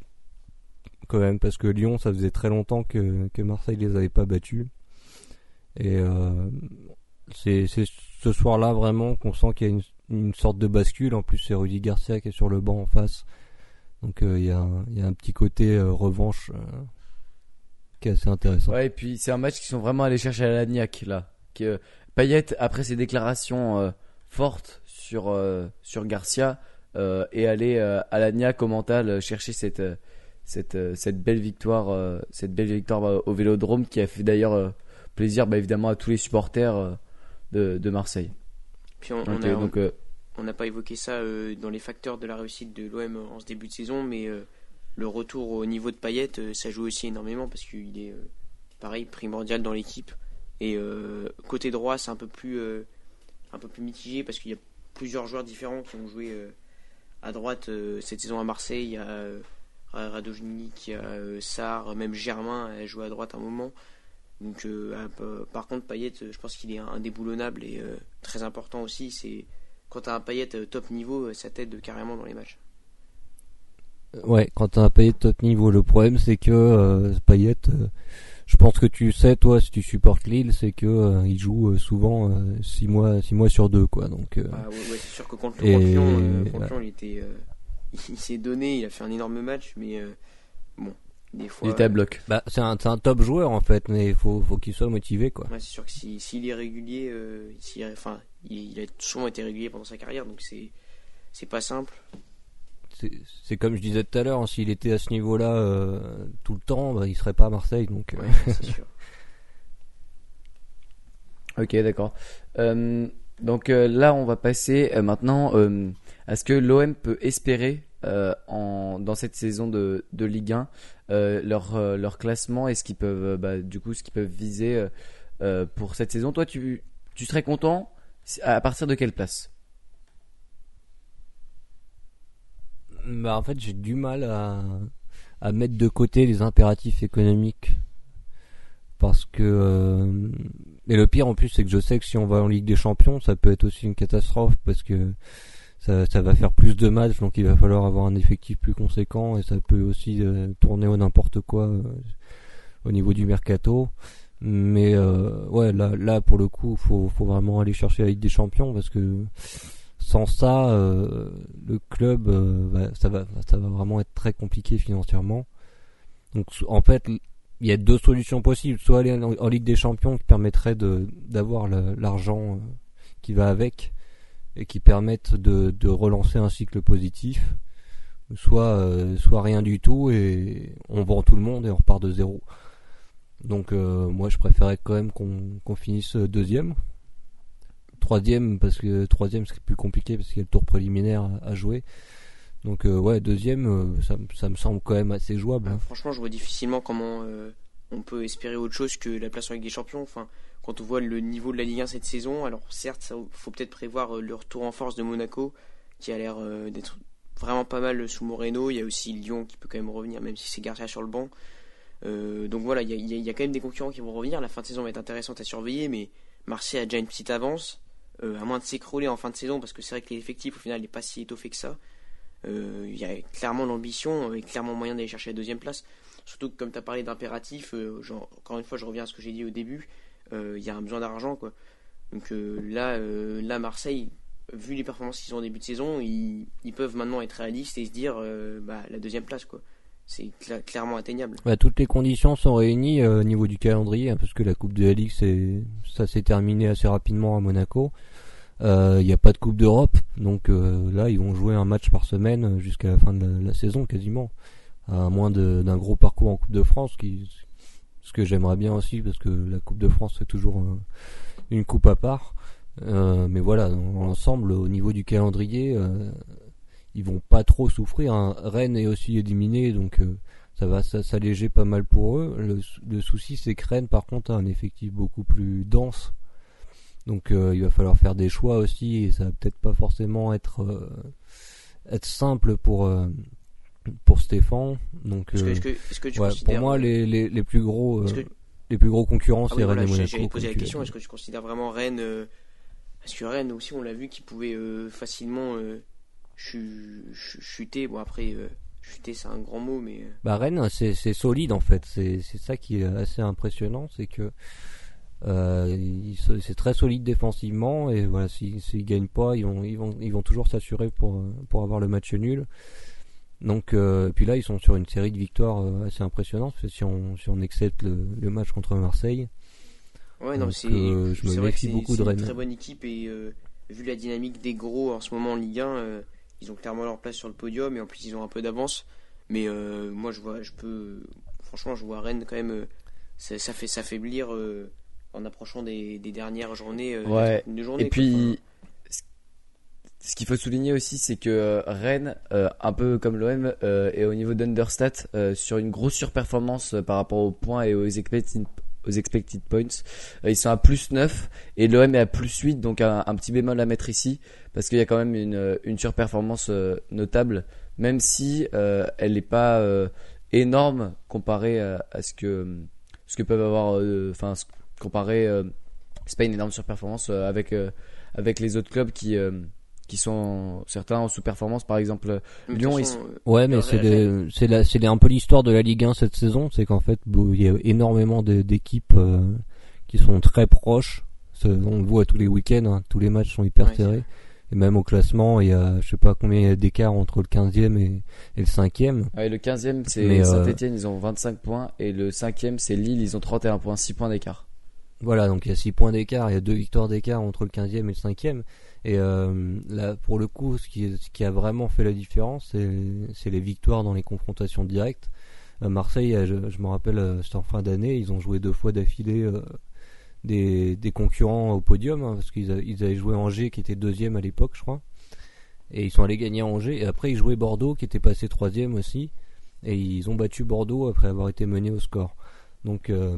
quand même, parce que Lyon, ça faisait très longtemps que, que Marseille les avait pas battus. Et euh, c'est ce soir-là vraiment qu'on sent qu'il y a une, une sorte de bascule. En plus, c'est Rudy Garcia qui est sur le banc en face. Donc euh, il y, a, y a un petit côté euh, revanche euh, qui est assez intéressant. Ouais, et puis c'est un match qui sont vraiment allés chercher à l'agnac là. Que Payet, après ses déclarations fortes sur sur Garcia, est allé à l'agnac au mental chercher cette cette cette belle victoire, cette belle victoire au Vélodrome qui a fait d'ailleurs plaisir, bah, évidemment, à tous les supporters de Marseille. Puis on, a- donc euh, on n'a pas évoqué ça euh, dans les facteurs de la réussite de l'OM en ce début de saison, mais euh, le retour au niveau de Payet, ça joue aussi énormément parce qu'il est pareil primordial dans l'équipe. Et côté droit, c'est un peu plus un peu plus mitigé parce qu'il y a plusieurs joueurs différents qui ont joué à droite cette saison à Marseille. Il y a il y a Sarr, même Germain a joué à droite un moment. Donc, euh, par contre, Payet, euh, je pense qu'il est indéboulonnable et euh, très important aussi. C'est quand t'as un Payet top niveau, ça t'aide carrément dans les matchs. Ouais, quand t'as un Payet top niveau, le problème c'est que euh, Payet, je pense que tu sais toi si tu supportes Lille, c'est que il joue souvent 6 mois, six mois sur deux quoi. Donc Ah, ouais, ouais, c'est sûr que contre, Et- ouais. Lyon, il était, il s'est donné, il a fait un énorme match, mais bon, des fois, il était à bloc. bah, c'est un, c'est un top joueur en fait, mais il faut, faut qu'il soit motivé quoi. ouais, c'est sûr que si- s'il est régulier, euh, s'il- enfin, il, il a souvent été régulier pendant sa carrière, donc c'est c'est pas simple. C'est- comme je disais tout à l'heure, hein, s'il était à ce niveau-là euh, tout le temps, bah, il serait pas à Marseille. Donc euh, Ouais, c'est sûr. Ok, d'accord. Euh, donc euh, là, on va passer euh, maintenant euh, à ce que l'OM peut espérer euh, dans cette saison de, Ligue 1, euh, leur, euh, leur classement et ce qu'ils peuvent, bah, viser pour cette saison. Toi, tu, serais content à partir de quelle place? Bah, en fait, j'ai du mal à, mettre de côté les impératifs économiques. Parce que. et le pire en plus, c'est que je sais que si on va en Ligue des Champions, ça peut être aussi une catastrophe parce que ça, va faire plus de matchs, donc il va falloir avoir un effectif plus conséquent et ça peut aussi euh, tourner au n'importe quoi euh, au niveau du mercato. Mais euh, ouais, là, là pour le coup, faut, faut vraiment aller chercher la Ligue des Champions parce que sans ça, le club, ça va, ça va vraiment être très compliqué financièrement. Donc, en fait, il y a deux solutions possibles. Soit aller en, Ligue des Champions qui permettrait d'avoir l'argent qui va avec et qui permettent de, de relancer un cycle positif. Soit, euh, soit rien du tout et on vend tout le monde et on repart de zéro. Donc, euh, moi, je préférais quand même qu'on finisse deuxième troisième parce que troisième c'est plus compliqué parce qu'il y a le tour préliminaire à, jouer donc euh, ouais deuxième euh, ça, me- ça me semble quand même assez jouable hein. Ah, franchement, je vois difficilement comment euh, on peut espérer autre chose que la place en Ligue des Champions. Enfin, quand on voit le niveau de la Ligue 1 cette saison, alors certes, il faut peut-être prévoir euh, le retour en force de Monaco, qui a l'air euh, d'être vraiment pas mal sous Moreno. Il y a aussi Lyon qui peut quand même revenir, même si c'est Garcia sur le banc. Euh, donc voilà, il y, a, quand même des concurrents qui vont revenir. La fin de saison va être intéressante à surveiller, mais Marseille a déjà une petite avance, à moins de s'écrouler en fin de saison, parce que c'est vrai que l'effectif au final n'est pas si étoffé que ça. Il y a clairement l'ambition et clairement moyen d'aller chercher la deuxième place. Surtout que comme tu as parlé d'impératif, encore une fois, je reviens à ce que j'ai dit au début, il y a un besoin d'argent. quoi. Donc euh, là, euh, là, Marseille, vu les performances qu'ils ont en début de saison, ils, ils peuvent maintenant être réalistes et se dire euh, bah, la deuxième place. quoi. C'est cla- clairement atteignable. Bah, toutes les conditions sont réunies euh, au niveau du calendrier, hein, parce que la Coupe de la Ligue, ça s'est terminé assez rapidement à Monaco. Il n'y a pas de Coupe d'Europe, donc euh, là, ils vont jouer un match par semaine euh, jusqu'à la fin de la, saison quasiment, à moins d'un gros parcours en Coupe de France, qui, ce que j'aimerais bien aussi, parce que la Coupe de France, c'est toujours euh, une coupe à part. Euh, mais voilà, dans l'ensemble, au niveau du calendrier, euh, ils vont pas trop souffrir. hein. Rennes est aussi éliminé, donc ça va s'alléger pas mal pour eux. Le, sou- le souci, c'est que Rennes, par contre, a un effectif beaucoup plus dense. Donc il va falloir faire des choix aussi, et ça va peut-être pas forcément être être simple pour pour Stéphane. Donc Est-ce que, euh, est-ce que, est-ce que tu ouais, considères, pour moi, les, les, les plus gros euh, que- les plus gros concurrents, Ah c'est Rennes et j'ai- Monaco. j'allais poser la question est-ce que tu considères vraiment Rennes euh, Parce que Rennes aussi, on l'a vu, qui pouvait euh, facilement euh, chu- chu- chuter. Bon, après, euh, chuter, c'est un grand mot, mais. euh, Bah Rennes, c'est c'est solide en fait. C'est c'est ça qui est assez impressionnant, c'est que euh, c'est très solide défensivement et voilà, s'ils s'ils gagnent pas, ils vont ils vont ils vont toujours s'assurer pour euh, pour avoir le match nul. Donc euh, puis là, ils sont sur une série de victoires euh, assez impressionnantes. parce que Si on si on accepte le, le match contre Marseille, Ouais, non, Donc, c'est euh, je me c'est méfie c'est beaucoup c'est de une Rennes. très bonne équipe et euh, vu la dynamique des gros en ce moment en Ligue 1, euh, ils ont clairement leur place sur le podium et en plus ils ont un peu d'avance. Mais euh, moi, je vois, je peux, franchement, je vois Rennes quand même, ça, ça fait s'affaiblir euh, en approchant des, des dernières journées. euh, Ouais. des journées, Et puis, ce qu'il faut souligner aussi, c'est que euh, Rennes, euh, un peu comme l'OM, euh, est au niveau d'Understat euh, sur une grosse surperformance euh, par rapport aux points et aux expected, aux expected points. Euh, ils sont à plus 9 et l'OM est à plus 8, donc un, petit bémol à mettre ici, parce qu'il y a quand même une, une surperformance notable, même si elle n'est pas énorme comparée à, à ce que ce que peuvent avoir, enfin, comparé, c'est pas une énorme surperformance avec avec les autres clubs qui qui sont certains en sous-performance par exemple Mais de Lyon, ils façon, sont- euh, Ouais, mais c'est Rennes- des- c'est la- c'est des- un peu l'histoire de la Ligue 1 cette saison, c'est qu'en fait, il y a énormément d'équipes euh, qui sont très proches. On le voit tous les week-ends, hein, tous les matchs sont hyper Ouais, serrés. Et même au classement, il y a, je sais pas combien il y a d'écart entre le 15e et, et le 5e. Ouais, le 15e c'est euh, Saint-Etienne ils ont 25 points et le 5e c'est Lille ils ont 31 points 6 points d'écart Voilà, donc il y a 6 points d'écart, il y a deux victoires d'écart entre le 15e et le 5e. Et euh, là, pour le coup, ce qui, a vraiment fait la différence, c'est les victoires dans les confrontations directes. À Marseille, euh, je, me rappelle, euh, c'était en fin d'année, ils ont joué deux fois d'affilée euh, des, concurrents au podium, hein, parce qu'ils avaient joué Angers, qui était deuxième à l'époque, je crois. Et ils sont allés gagner Angers. Et après, ils jouaient Bordeaux, qui était passé troisième aussi. Et ils ont battu Bordeaux après avoir été menés au score. Donc, euh,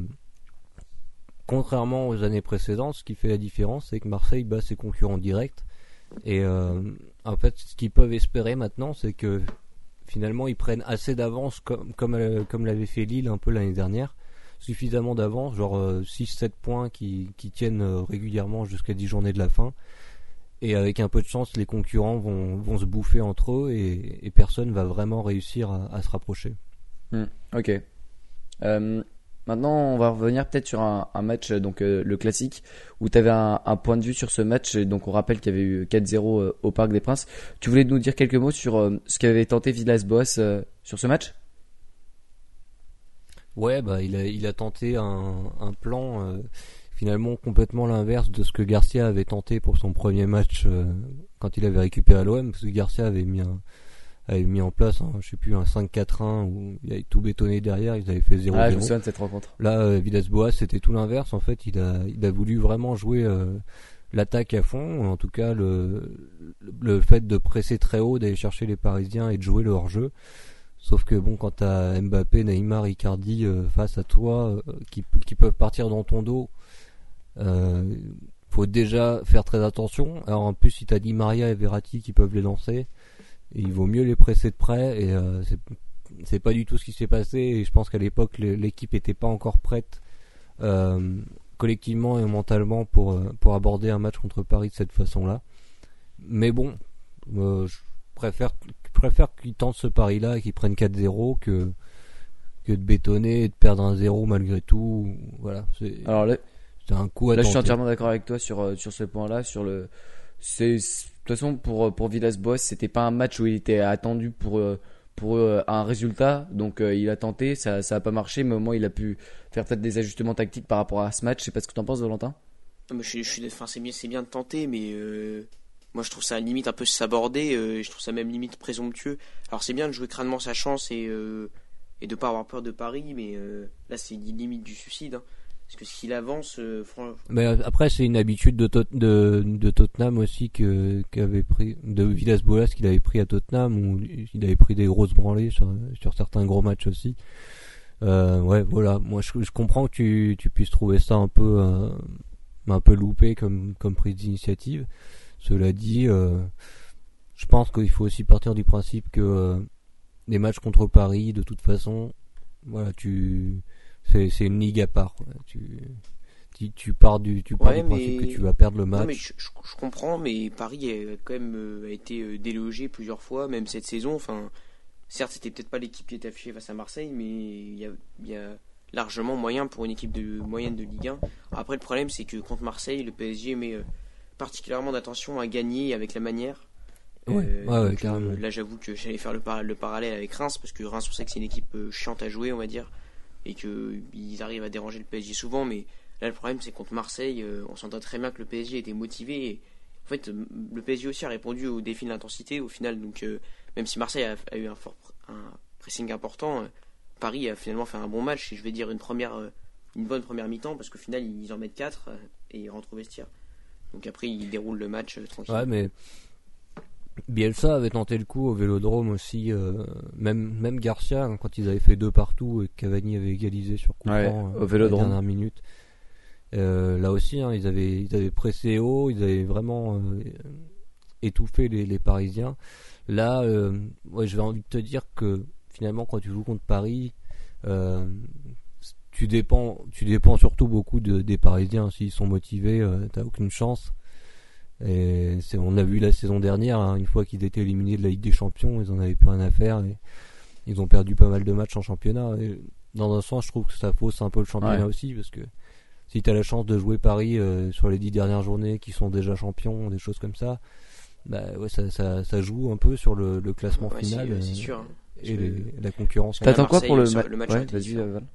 contrairement aux années précédentes, ce qui fait la différence, c'est que Marseille bat ses concurrents directs. Et euh, en fait, ce qu'ils peuvent espérer maintenant, c'est que finalement, ils prennent assez d'avance, comme, comme, euh, l'avait fait Lille un peu l'année dernière. Suffisamment d'avance, genre 6-7 points qui, qui tiennent euh, régulièrement jusqu'à 10 journées de la fin. Et avec un peu de chance, les concurrents vont, vont se bouffer entre eux et, et personne va vraiment réussir à, se rapprocher. ok Euh, maintenant on va revenir peut-être sur un, match donc euh, le classique où tu avais un, point de vue sur ce match donc on rappelle qu'il y avait eu 4-0 euh, au Parc des Princes. Tu voulais nous dire quelques mots sur euh, ce qu'avait tenté Villas-Boas euh, sur ce match? Ouais, bah il a, tenté un, un plan euh, finalement complètement l'inverse de ce que Garcia avait tenté pour son premier match euh, quand il avait récupéré l'OM, parce que Garcia avait mis un, avait mis en place, un, je sais plus, un 5-4-1 où il avait tout bétonné derrière, ils avaient fait 0-0. ah je me souviens de cette rencontre Là, euh, Villas-Boas, c'était tout l'inverse. En fait, il a, il a voulu vraiment jouer euh, l'attaque à fond. En tout cas, le, le fait de presser très haut, d'aller chercher les Parisiens et de jouer le hors-jeu. Sauf que bon, quand t'as Mbappé, Neymar, Icardi euh, face à toi, euh, qui, qui peuvent partir dans ton dos, euh, faut déjà faire très attention. Alors en plus, si t'as Di Maria et Verratti qui peuvent les lancer, il vaut mieux les presser de près. Et euh, c'est pas du tout ce qui s'est passé. Et je pense qu'à l'époque, l'équipe était pas encore prête euh, collectivement et mentalement pour euh, pour aborder un match contre Paris de cette façon-là. Mais bon, euh, je préfère je préfère qu'ils tentent ce pari-là et qu'ils prennent 4-0 que que de bétonner et de perdre un zéro malgré tout. Voilà, c'est Alors là, un coup à là je suis tenter. entièrement d'accord avec toi sur, sur ce point-là. Sur le, c'est, toute façon, pour, euh, pour Villas-Boas, c'était pas un match où il était attendu pour, euh, pour euh, un résultat. Donc il a tenté, ça, ça a pas marché, mais au moins il a pu faire peut-être des ajustements tactiques par rapport à ce match. Je sais pas ce que tu en penses, Valentin. Ah, je, je suis, enfin, c'est bien, c'est bien de tenter, mais moi je trouve ça limite un peu et je trouve ça même limite présomptueux. Alors c'est bien de jouer crânement sa chance et euh, et de pas avoir peur de Paris, mais là c'est limite du suicide. hein. Parce que s'il avance, euh, après, c'est une habitude de, de, Tottenham aussi que qu'avait pris de Villas-Boas qu'il avait pris à Tottenham où il avait pris des grosses branlées sur, sur certains gros matchs aussi. Euh, ouais, voilà. Moi, je, comprends que tu, tu puisses trouver ça un peu euh, un peu loupé comme comme prise d'initiative. Cela dit, je pense qu'il faut aussi partir du principe que les matchs contre Paris, de toute façon, voilà, tu c'est c'est une ligue à part. quoi. Tu tu, tu pars du tu pars Ouais, du principe mais- que tu vas perdre le Non, match. mais je, je- je comprends, mais Paris a quand même euh, a été euh, délogé plusieurs fois, même cette saison. Enfin, certes, c'était peut-être pas l'équipe qui était affichée face à Marseille, mais il y a, y a largement moyen pour une équipe de moyenne de Ligue 1. Après, le problème, c'est que contre Marseille, le PSG met euh, particulièrement d'attention à gagner avec la manière. Ouais, ouais, ouais, donc, là, j'avoue que j'allais faire le, par- le parallèle avec Reims, parce que Reims, on sait que c'est une équipe euh, chiante à jouer, on va dire, et qu'ils arrivent à déranger le PSG souvent, mais Là, le problème, c'est contre Marseille, euh, on sentait très bien que le PSG était motivé. Et, en fait, le PSG aussi a répondu au défi de l'intensité au final. Donc, euh, même si Marseille a, eu un, fort, pressing important, euh, Paris a finalement fait un bon match. Et je vais dire une première, une bonne première mi-temps parce qu'au final, ils en mettent 4 et ils rentrent au vestiaire. Donc après, ils déroulent le match tranquille. Ouais, mais Bielsa avait tenté le coup au Vélodrome aussi, euh, même même Garcia hein, quand ils avaient fait deux partout et que Cavani avait égalisé sur coup Ouais, au euh, Vélodrome. à la dernière minute. Euh, là aussi, hein, ils avaient ils avaient pressé haut, ils avaient vraiment euh, étouffé les, les Parisiens. Là, ouais, je vais envie de te dire que finalement, quand tu joues contre Paris, tu dépends tu dépends surtout beaucoup de, des Parisiens. S'ils sont motivés, t'as aucune chance. Et c'est, on a vu la saison dernière, hein, une fois qu'ils étaient éliminés de la Ligue des Champions, ils en avaient plus rien à faire et ils ont perdu pas mal de matchs en championnat. Et dans un sens, je trouve que ça fausse un peu le championnat Ouais. aussi parce que si tu as la chance de jouer Paris euh, sur les dix dernières journées qui sont déjà champions, des choses comme ça, bah ouais, ça, ça, ça joue un peu sur le, le classement Ouais, final c'est euh, sûr. hein. et que- la concurrence. T'attends quoi pour le, ça- ma- le match ouais,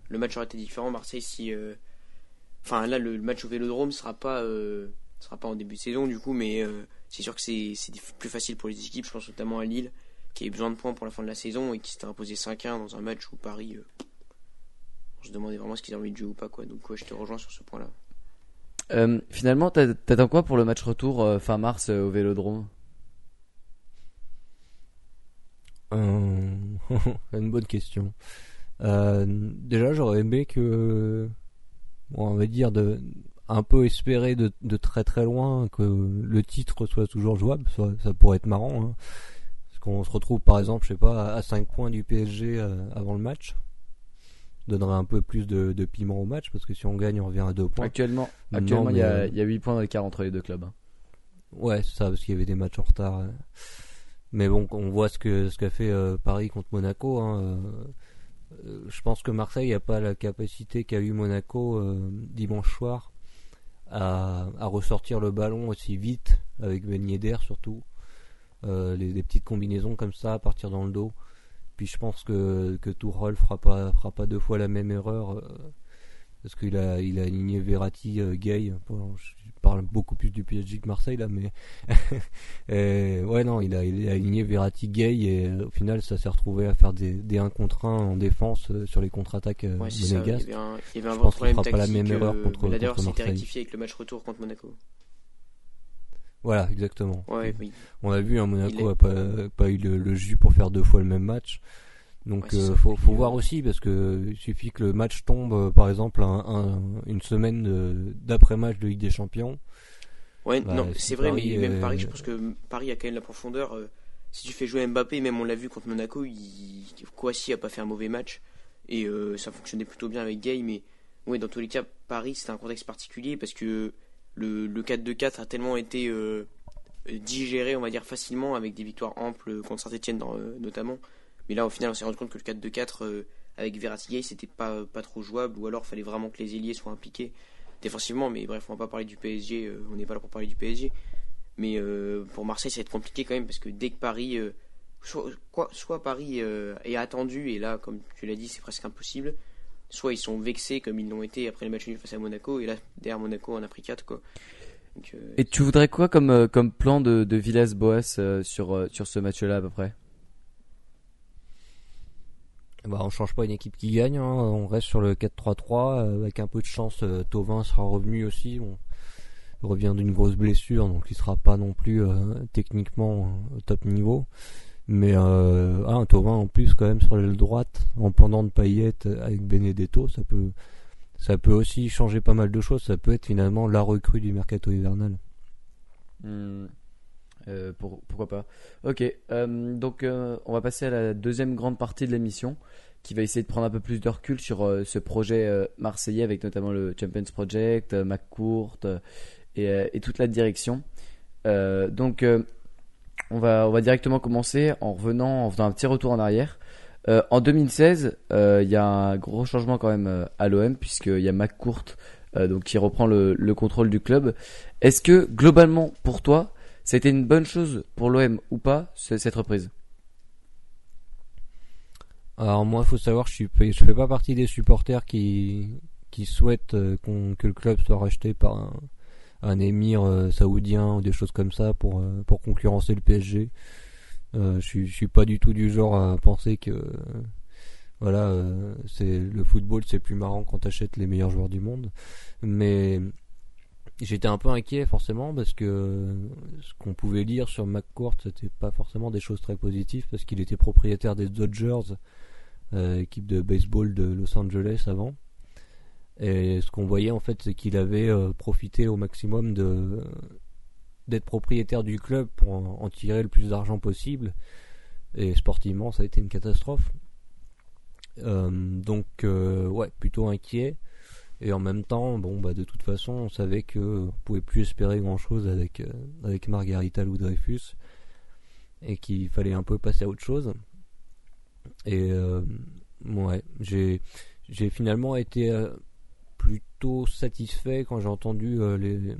le match aurait été différent. Marseille, si. euh, Enfin, là, le, le match au vélodrome sera pas, euh, sera pas en début de saison, du coup, mais euh, c'est sûr que c'est c'est plus facile pour les équipes. Je pense notamment à Lille, qui a eu besoin de points pour la fin de la saison et qui s'était imposé 5-1 dans un match où Paris. euh, on se demandait vraiment ce qu'ils avaient envie de jouer ou pas, quoi. Donc, ouais, je te rejoins sur ce point-là. Euh, finalement, t'a- t'attends quoi pour le match retour euh, fin mars euh, au Vélodrome? Euh, une bonne question. Euh, déjà, j'aurais aimé que, bon, on va dire, de, un peu espérer de, de très très loin que le titre soit toujours jouable. Ça, ça pourrait être marrant. Hein. Parce qu'on se retrouve par exemple, je sais pas, à 5 points du PSG euh, avant le match. Donnerait un peu plus de, de piment au match parce que si on gagne, on revient à 2 points. Actuellement, actuellement il y, a, euh, il y a 8 points d'écart entre les deux clubs. hein. Ouais, c'est ça, parce qu'il y avait des matchs en retard. Mais bon, on voit ce que ce qu'a fait euh, Paris contre Monaco. hein, euh, je pense que Marseille n'a pas la capacité qu'a eu Monaco euh, dimanche soir à, ressortir le ballon aussi vite avec Ben Yedder surtout. Euh, les, petites combinaisons comme ça à partir dans le dos. Puis je pense que que Tourelle fera pas fera pas deux fois la même erreur. euh, parce qu'il a, il a aligné Verratti, euh, Gay. Parle beaucoup plus du PSG que Marseille là, mais et, ouais non, il a, il a aligné Verratti, Gay et euh, au final ça s'est retrouvé à faire des, des 1 contre 1 en défense euh, sur les contre-attaques euh, Ouais, ça. Il y monégasques. avait un, il y avait un Je pense qu'il fera pas la même erreur euh, contre- contre c'était Marseille. rectifié avec le match retour contre Monaco. Voilà, exactement. Ouais, oui. On a vu, hein, Monaco est- a pas, pas eu le, le jus pour faire deux fois le même match. Donc Ouais, c'est euh, faut, faut voir euh, aussi parce que il suffit que le match tombe, euh, par exemple, un, un- une semaine d'après match de Ligue des Champions. Ouais, Bah, non, si c'est vrai, mais même Paris, je pense que Paris a quand même la profondeur. si tu fais jouer Mbappé, même on l'a vu contre Monaco, il... Kouassi a pas fait un mauvais match et ça fonctionnait plutôt bien avec Gay. Mais ouais, dans tous les cas, Paris c'était un contexte particulier parce que le, le 4-2-4 a tellement été digéré, on va dire facilement, avec des victoires amples contre Saint-Etienne notamment. Mais là, au final, on s'est rendu compte que le 4-2-4 euh, avec Verratti, c'était pas, pas trop jouable, ou alors fallait vraiment que les ailiers soient impliqués défensivement. Mais bref, on va pas parler du PSG, euh, on n'est pas là pour parler du PSG. Mais euh, pour Marseille, ça va être compliqué quand même, parce que dès que Paris, euh, soit, quoi, soit Paris est attendu, et là, comme tu l'as dit, c'est presque impossible, soit ils sont vexés comme ils l'ont été après le match nul face à Monaco, et là, derrière Monaco, on a pris 4. Quoi. et tu voudrais quoi comme, comme plan de, de Villas-Boas sur, sur ce match-là à peu près? Bah, on change pas une équipe qui gagne, hein. on reste sur le 4-3-3 euh, avec un peu de chance. Euh, Tovin sera revenu aussi, on revient d'une grosse blessure, donc il sera pas non plus euh, techniquement au top niveau. Mais ah, Tovin en plus quand même sur l'aile droite, en pendant de paillettes avec Benedetto, ça peut, ça peut aussi changer pas mal de choses. Ça peut être finalement la recrue du mercato hivernal. Hmm. pourquoi pas Ok, donc on va passer à la deuxième grande partie de l'émission qui va essayer de prendre un peu plus de recul sur euh, ce projet euh, marseillais avec notamment le Champions Project, euh, McCourt et, toute la direction. donc on va, on va directement commencer en revenant, en faisant un petit retour en arrière. en 2016, il y a un gros changement quand même à l'OM puisqu'il y a McCourt donc qui reprend le contrôle du club. Est-ce que globalement pour toi, c'était une bonne chose pour l'OM ou pas cette reprise alors moi, il faut savoir, je suis, je fais pas partie des supporters qui qui souhaitent euh, que le club soit racheté par un, émir euh, saoudien ou des choses comme ça pour euh, pour concurrencer le PSG. je je suis pas du tout du genre à penser que voilà, c'est le football, c'est plus marrant quand t'achètes les meilleurs joueurs du monde. Mais j'étais un peu inquiet forcément parce que ce qu'on pouvait lire sur McCourt, c'était pas forcément des choses très positives parce qu'il était propriétaire des Dodgers euh, équipe de baseball de Los Angeles avant. Et ce qu'on voyait en fait, c'est qu'il avait euh, profité au maximum de d'être propriétaire du club pour en, tirer le plus d'argent possible. Et sportivement, ça a été une catastrophe. Euh, donc, ouais, plutôt inquiet. Et en même temps, bon, bah, de toute façon, on savait que on pouvait plus espérer grand chose avec, avec Margarita ou Dreyfus. Et qu'il fallait un peu passer à autre chose. Et euh, ouais, j'ai j'ai finalement été euh, plutôt satisfait quand j'ai entendu euh, les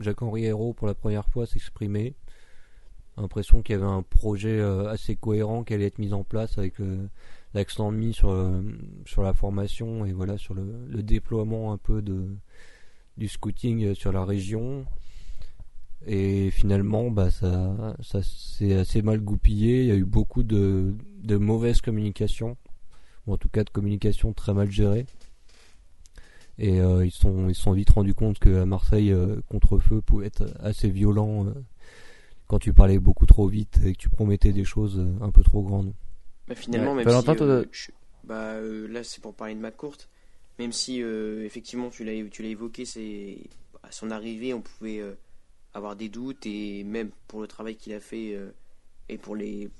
Jacques-Henri Hérault pour la première fois s'exprimer. L'impression qu'il y avait un projet assez cohérent qui allait être mis en place avec l'accent mis sur, sur la formation et voilà sur le, déploiement un peu de, du scouting sur la région. Et finalement, bah, ça, ça s'est assez mal goupillé. Il y a eu beaucoup de, de mauvaise communication, ou en tout cas de communication très mal gérée. Et euh, ils sont ils sont vite rendus compte que à Marseille euh, contre feu pouvait être assez violent euh, quand tu parlais beaucoup trop vite et que tu promettais des choses un peu trop grandes. Bah, finalement, même si, bah, là c'est pour parler de McCourt, même si effectivement tu l'as tu l'as évoqué, c'est à son arrivée on pouvait avoir des doutes et même pour le travail qu'il a fait et pour les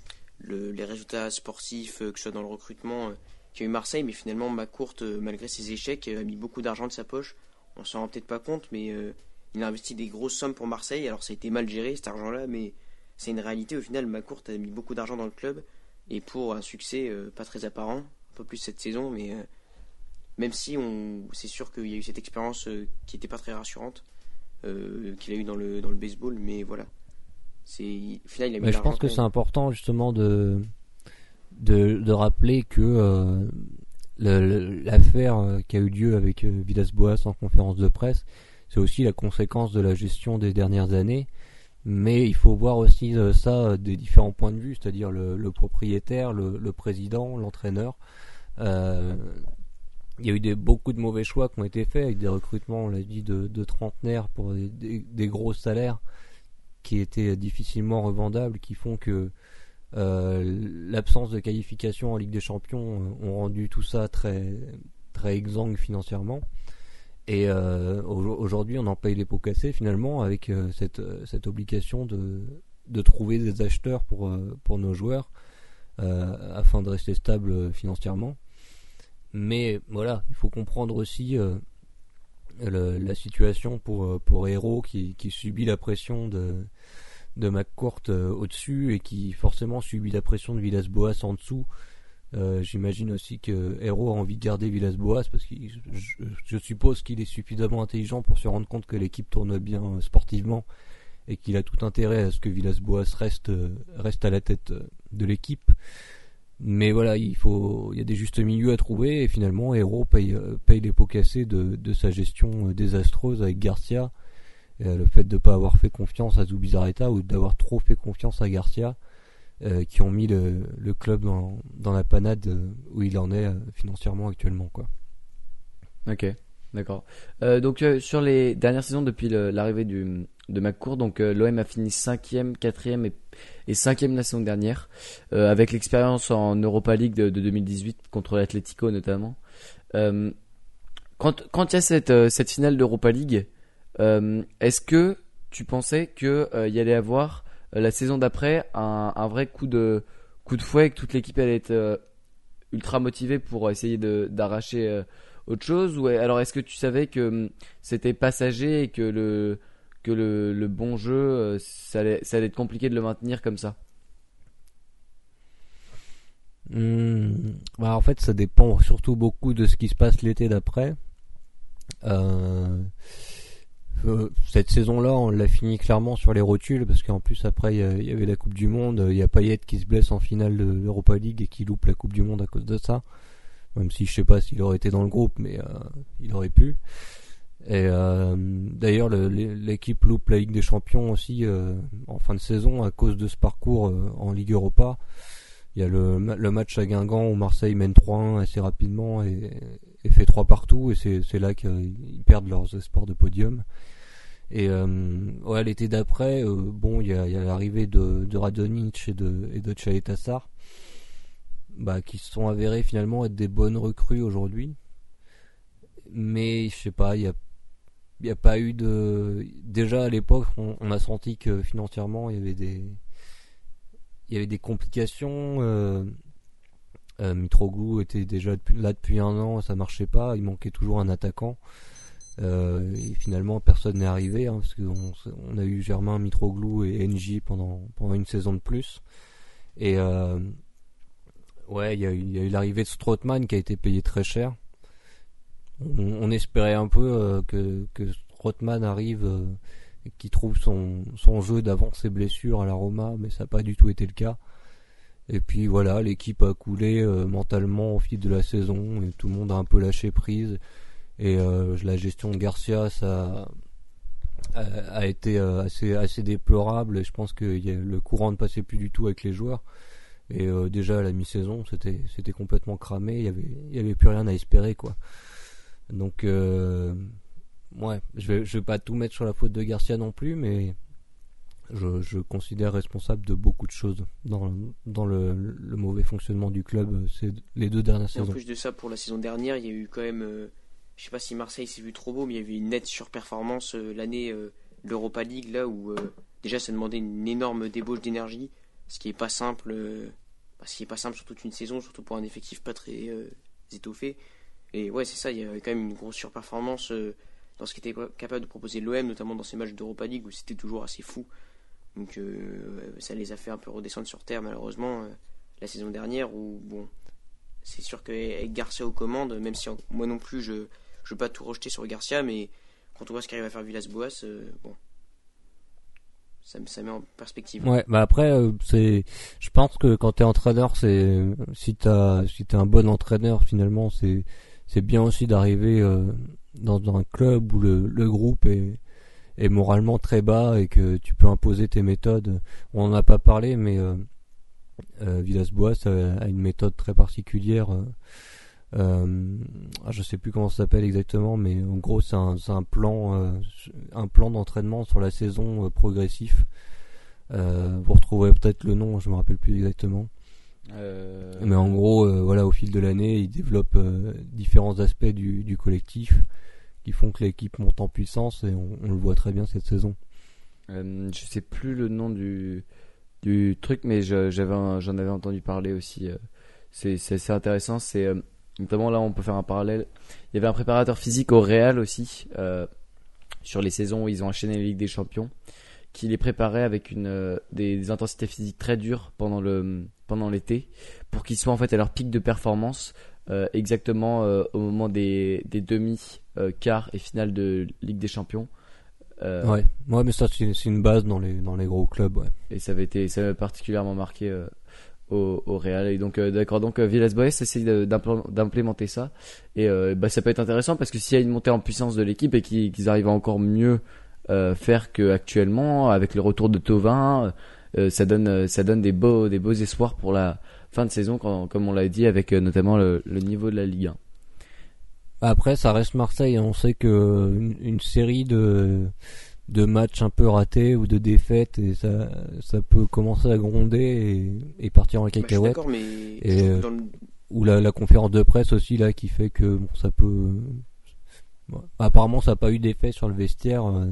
les résultats sportifs, euh, que ce soit dans le recrutement, euh, qu'il y a eu Marseille, mais finalement, McCourt, euh, malgré ses échecs, a mis beaucoup d'argent de sa poche. On s'en rend peut-être pas compte, mais il a investi des grosses sommes pour Marseille. Alors ça a été mal géré cet argent-là, mais c'est une réalité. Au final, McCourt a mis beaucoup d'argent dans le club et pour un succès pas très apparent, un peu plus cette saison, mais même si on, c'est sûr qu'il y a eu cette expérience qui n'était pas très rassurante qu'il a eu dans le dans le baseball, mais voilà, mais je pense que c'est important justement de, de, rappeler que euh, l'affaire euh, qui a eu lieu avec euh, Villas-Boas en conférence de presse, c'est aussi la conséquence de la gestion des dernières années. Mais il faut voir aussi ça des différents points de vue, c'est-à-dire le, propriétaire, le, président, l'entraîneur. il y a eu des, beaucoup de mauvais choix qui ont été faits avec des recrutements, on l'a dit, de, trentenaires pour des gros salaires qui étaient difficilement revendables, qui font que euh, l'absence de qualification en Ligue des Champions euh, ont rendu tout ça très très exsangue financièrement. Et euh, aujourd'hui, on en paye les pots cassés finalement avec cette, cette obligation de, trouver des acheteurs pour, nos joueurs afin de rester stable financièrement. Mais voilà, il faut comprendre aussi la situation pour, euh, Hero qui, subit la pression de, de McCourt euh, au-dessus et qui forcément subit la pression de Villas-Boas en dessous Euh, J'imagine aussi que Hero a envie de garder Villas-Boas parce que je, suppose qu'il est suffisamment intelligent pour se rendre compte que l'équipe tourne bien euh, sportivement et qu'il a tout intérêt à ce que Villas-Boas reste, euh, reste à la tête de l'équipe. Mais voilà, il faut, il y a des justes milieux à trouver et finalement Hero paye, paye les pots cassés de, de sa gestion désastreuse avec Garcia. le fait de ne pas avoir fait confiance à Zubizarreta ou d'avoir trop fait confiance à Garcia euh, qui ont mis le, club dans, dans, la panade euh, où il en est euh, financièrement actuellement. Quoi. Ok, d'accord. Euh, donc sur les dernières saisons depuis l'arrivée de McCourt, donc l'OM a fini 5e, 4e et, et 5e la saison dernière, avec l'expérience en Europa League de, de 2018 contre l'Atlético notamment. quand quand il y a cette, cette finale d'Europa League, est-ce que tu pensais qu'il y allait avoir euh, la saison d'après un, vrai coup de coup de fouet que toute l'équipe allait être euh, ultra motivée pour essayer d'arracher euh, autre chose. Ou alors est-ce que tu savais que hum, c'était passager et que le que le, le bon jeu ça allait, ça allait être compliqué de le maintenir comme ça? Mmh, bah en fait ça dépend surtout beaucoup de ce qui se passe l'été d'après. Euh, euh, cette saison-là, on l'a fini clairement sur les rotules parce qu'en plus après il y, avait la Coupe du Monde, il y a Payet qui se blesse en finale de l'Europa League et qui loupe la Coupe du Monde à cause de ça. Même si je sais pas s'il aurait été dans le groupe, mais euh, il aurait pu. Et euh, d'ailleurs l'équipe loupe la Ligue des Champions aussi en fin de saison à cause de ce parcours en Ligue Europa. Il y a le, le match à Guingamp où Marseille mène 3-1 assez rapidement et, et fait 3 partout et c'est là qu'ils perdent leurs espoirs de podium. Et euh, ouais, l'été d'après, euh, bon, il y a, l'arrivée de, Radonic et de, et de Chaetassar, bah, qui se sont avérés finalement être des bonnes recrues aujourd'hui. Mais je sais pas, il y a, y a pas eu de. Déjà à l'époque, on, a senti que financièrement, il y avait des, il y avait des complications. Euh, euh, était déjà là depuis un an, ça marchait pas, il manquait toujours un attaquant. Euh, et finalement, personne n'est arrivé, hein, parce qu'on on a eu Germain, Mitroglou et NJ pendant, une saison de plus. Et euh, ouais, il y a eu, l'arrivée de Strootman qui a été payé très cher. On, espérait un peu euh, que, que arrive et qu'il trouve son, son jeu d'avant ses blessures à la Roma, mais ça n'a pas du tout été le cas. Et puis voilà, l'équipe a coulé mentalement au fil de la saison et tout le monde a un peu lâché prise. Et euh, la gestion de Garcia, ça a, été euh, assez, assez déplorable. Et je pense que le courant ne passait plus du tout avec les joueurs. Et euh, déjà à la mi-saison, c'était, c'était complètement cramé. Il y avait, il y avait plus rien à espérer, quoi. Donc, ouais, je vais, je vais pas tout mettre sur la faute de Garcia non plus, mais je, je considère responsable de beaucoup de choses dans, dans le, le mauvais fonctionnement du club ces, les deux dernières saisons. En plus de ça, pour la saison dernière, il y a eu quand même je sais pas si Marseille s'est vu trop beau, mais il y avait une nette surperformance euh, l'année euh, l'Europa League, là où euh, déjà ça demandait une énorme débauche d'énergie, ce qui est pas simple, bah, ce qui est pas simple sur toute une saison, surtout pour un effectif pas très étoffé. Et ouais, c'est ça, il y avait quand même une grosse surperformance dans ce qui était capable de proposer l'OM, notamment dans ces matchs d'Europa League où c'était toujours assez fou. Donc ça les a fait un peu redescendre sur terre malheureusement la saison dernière où bon c'est sûr qu'avec Garcia aux commandes, même si moi non plus je je veux pas tout rejeter sur Garcia, mais quand on voit ce qu'arrive à faire Villas-Boas, euh, bon, ça, ça, met en perspective. Ouais, bah après, euh, c'est, je pense que quand t'es entraîneur, c'est, si t'as, si t'es un bon entraîneur, finalement, c'est, c'est bien aussi d'arriver euh, dans, dans, un club où le, le groupe est, est moralement très bas et que tu peux imposer tes méthodes. On en a pas parlé, mais euh, Villas-Boas a, a, une méthode très particulière euh, ah, je sais plus comment ça s'appelle exactement, mais en gros c'est un, un, plan, euh, un plan d'entraînement sur la saison euh, progressif. Euh, vous retrouverez peut-être le nom, je me rappelle plus exactement. Mais en gros, voilà, au fil de l'année, il développe différents aspects du, du, collectif qui font que l'équipe monte en puissance et on, on, le voit très bien cette saison. je sais plus le nom du, du truc, mais j'en avais entendu parler aussi. c'est assez intéressant. C'est Notamment là, on peut faire un parallèle. Il y avait un préparateur physique au Real aussi, euh, sur les saisons où ils ont enchaîné la Ligue des Champions, qui les préparait avec une, euh, des, intensités physiques très dures pendant, le, pendant l'été pour qu'ils soient en fait à leur pic de performance euh, exactement au moment des, des demi, quarts et finales de Ligue des Champions. Ouais, ouais, mais ça c'est une base dans les dans les gros clubs. Ouais. Et ça avait été, ça avait particulièrement marqué au, Real. Et donc, euh, d'accord, donc euh, Villas-Boas d'impl- d'implémenter ça. Et euh, bah, ça peut être intéressant parce que s'il y a une montée en puissance de l'équipe et qu'ils arrivent encore mieux faire qu'actuellement, avec le retour de Tovin, ça donne, ça donne des beaux, des beaux espoirs pour la fin de saison, comme on l'a dit, avec notamment le, niveau de la Ligue 1. Après, ça reste Marseille. hein. On sait que une série de de matchs un peu ratés ou de défaites et ça ça peut commencer à gronder et, et partir en Bah, cacahuète. mais Et, euh, le- ou la, la conférence de presse aussi là qui fait que bon, ça peut bon, apparemment ça n'a pas eu d'effet sur le vestiaire euh,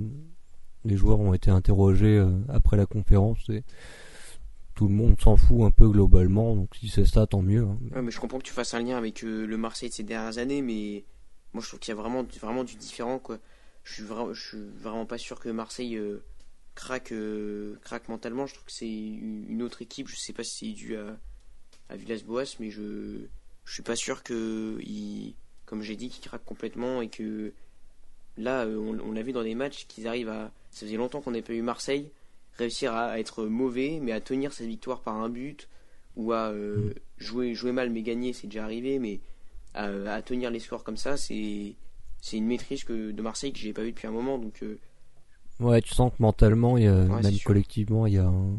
les joueurs ont été interrogés euh, après la conférence et tout le monde s'en fout un peu globalement donc si c'est ça tant mieux hein. Ouais, mais je comprends que tu fasses un lien avec euh, le Marseille de ces dernières années, mais moi je trouve qu'il y a vraiment, vraiment du différent. Quoi. Je suis vraiment, je suis vraiment pas sûr que Marseille euh, craque, euh, craque mentalement. Je trouve que c'est une autre équipe. Je sais pas si c'est dû à, à Villas-Boas, mais je, je suis pas sûr que, il, comme j'ai dit, qu'il craque complètement et que là, euh, on, on l'a vu dans des matchs qu'ils arrivent à. Ça faisait longtemps qu'on n'avait pas eu Marseille réussir à, à être mauvais, mais à tenir cette victoire par un but ou à euh, jouer, jouer mal mais gagner, c'est déjà arrivé, mais à, à tenir les scores comme ça, c'est c'est une maîtrise que, de Marseille que j'ai pas vu depuis un moment. Donc euh, ouais tu sens que mentalement il y a, Ouais, c'est même collectivement il y a un-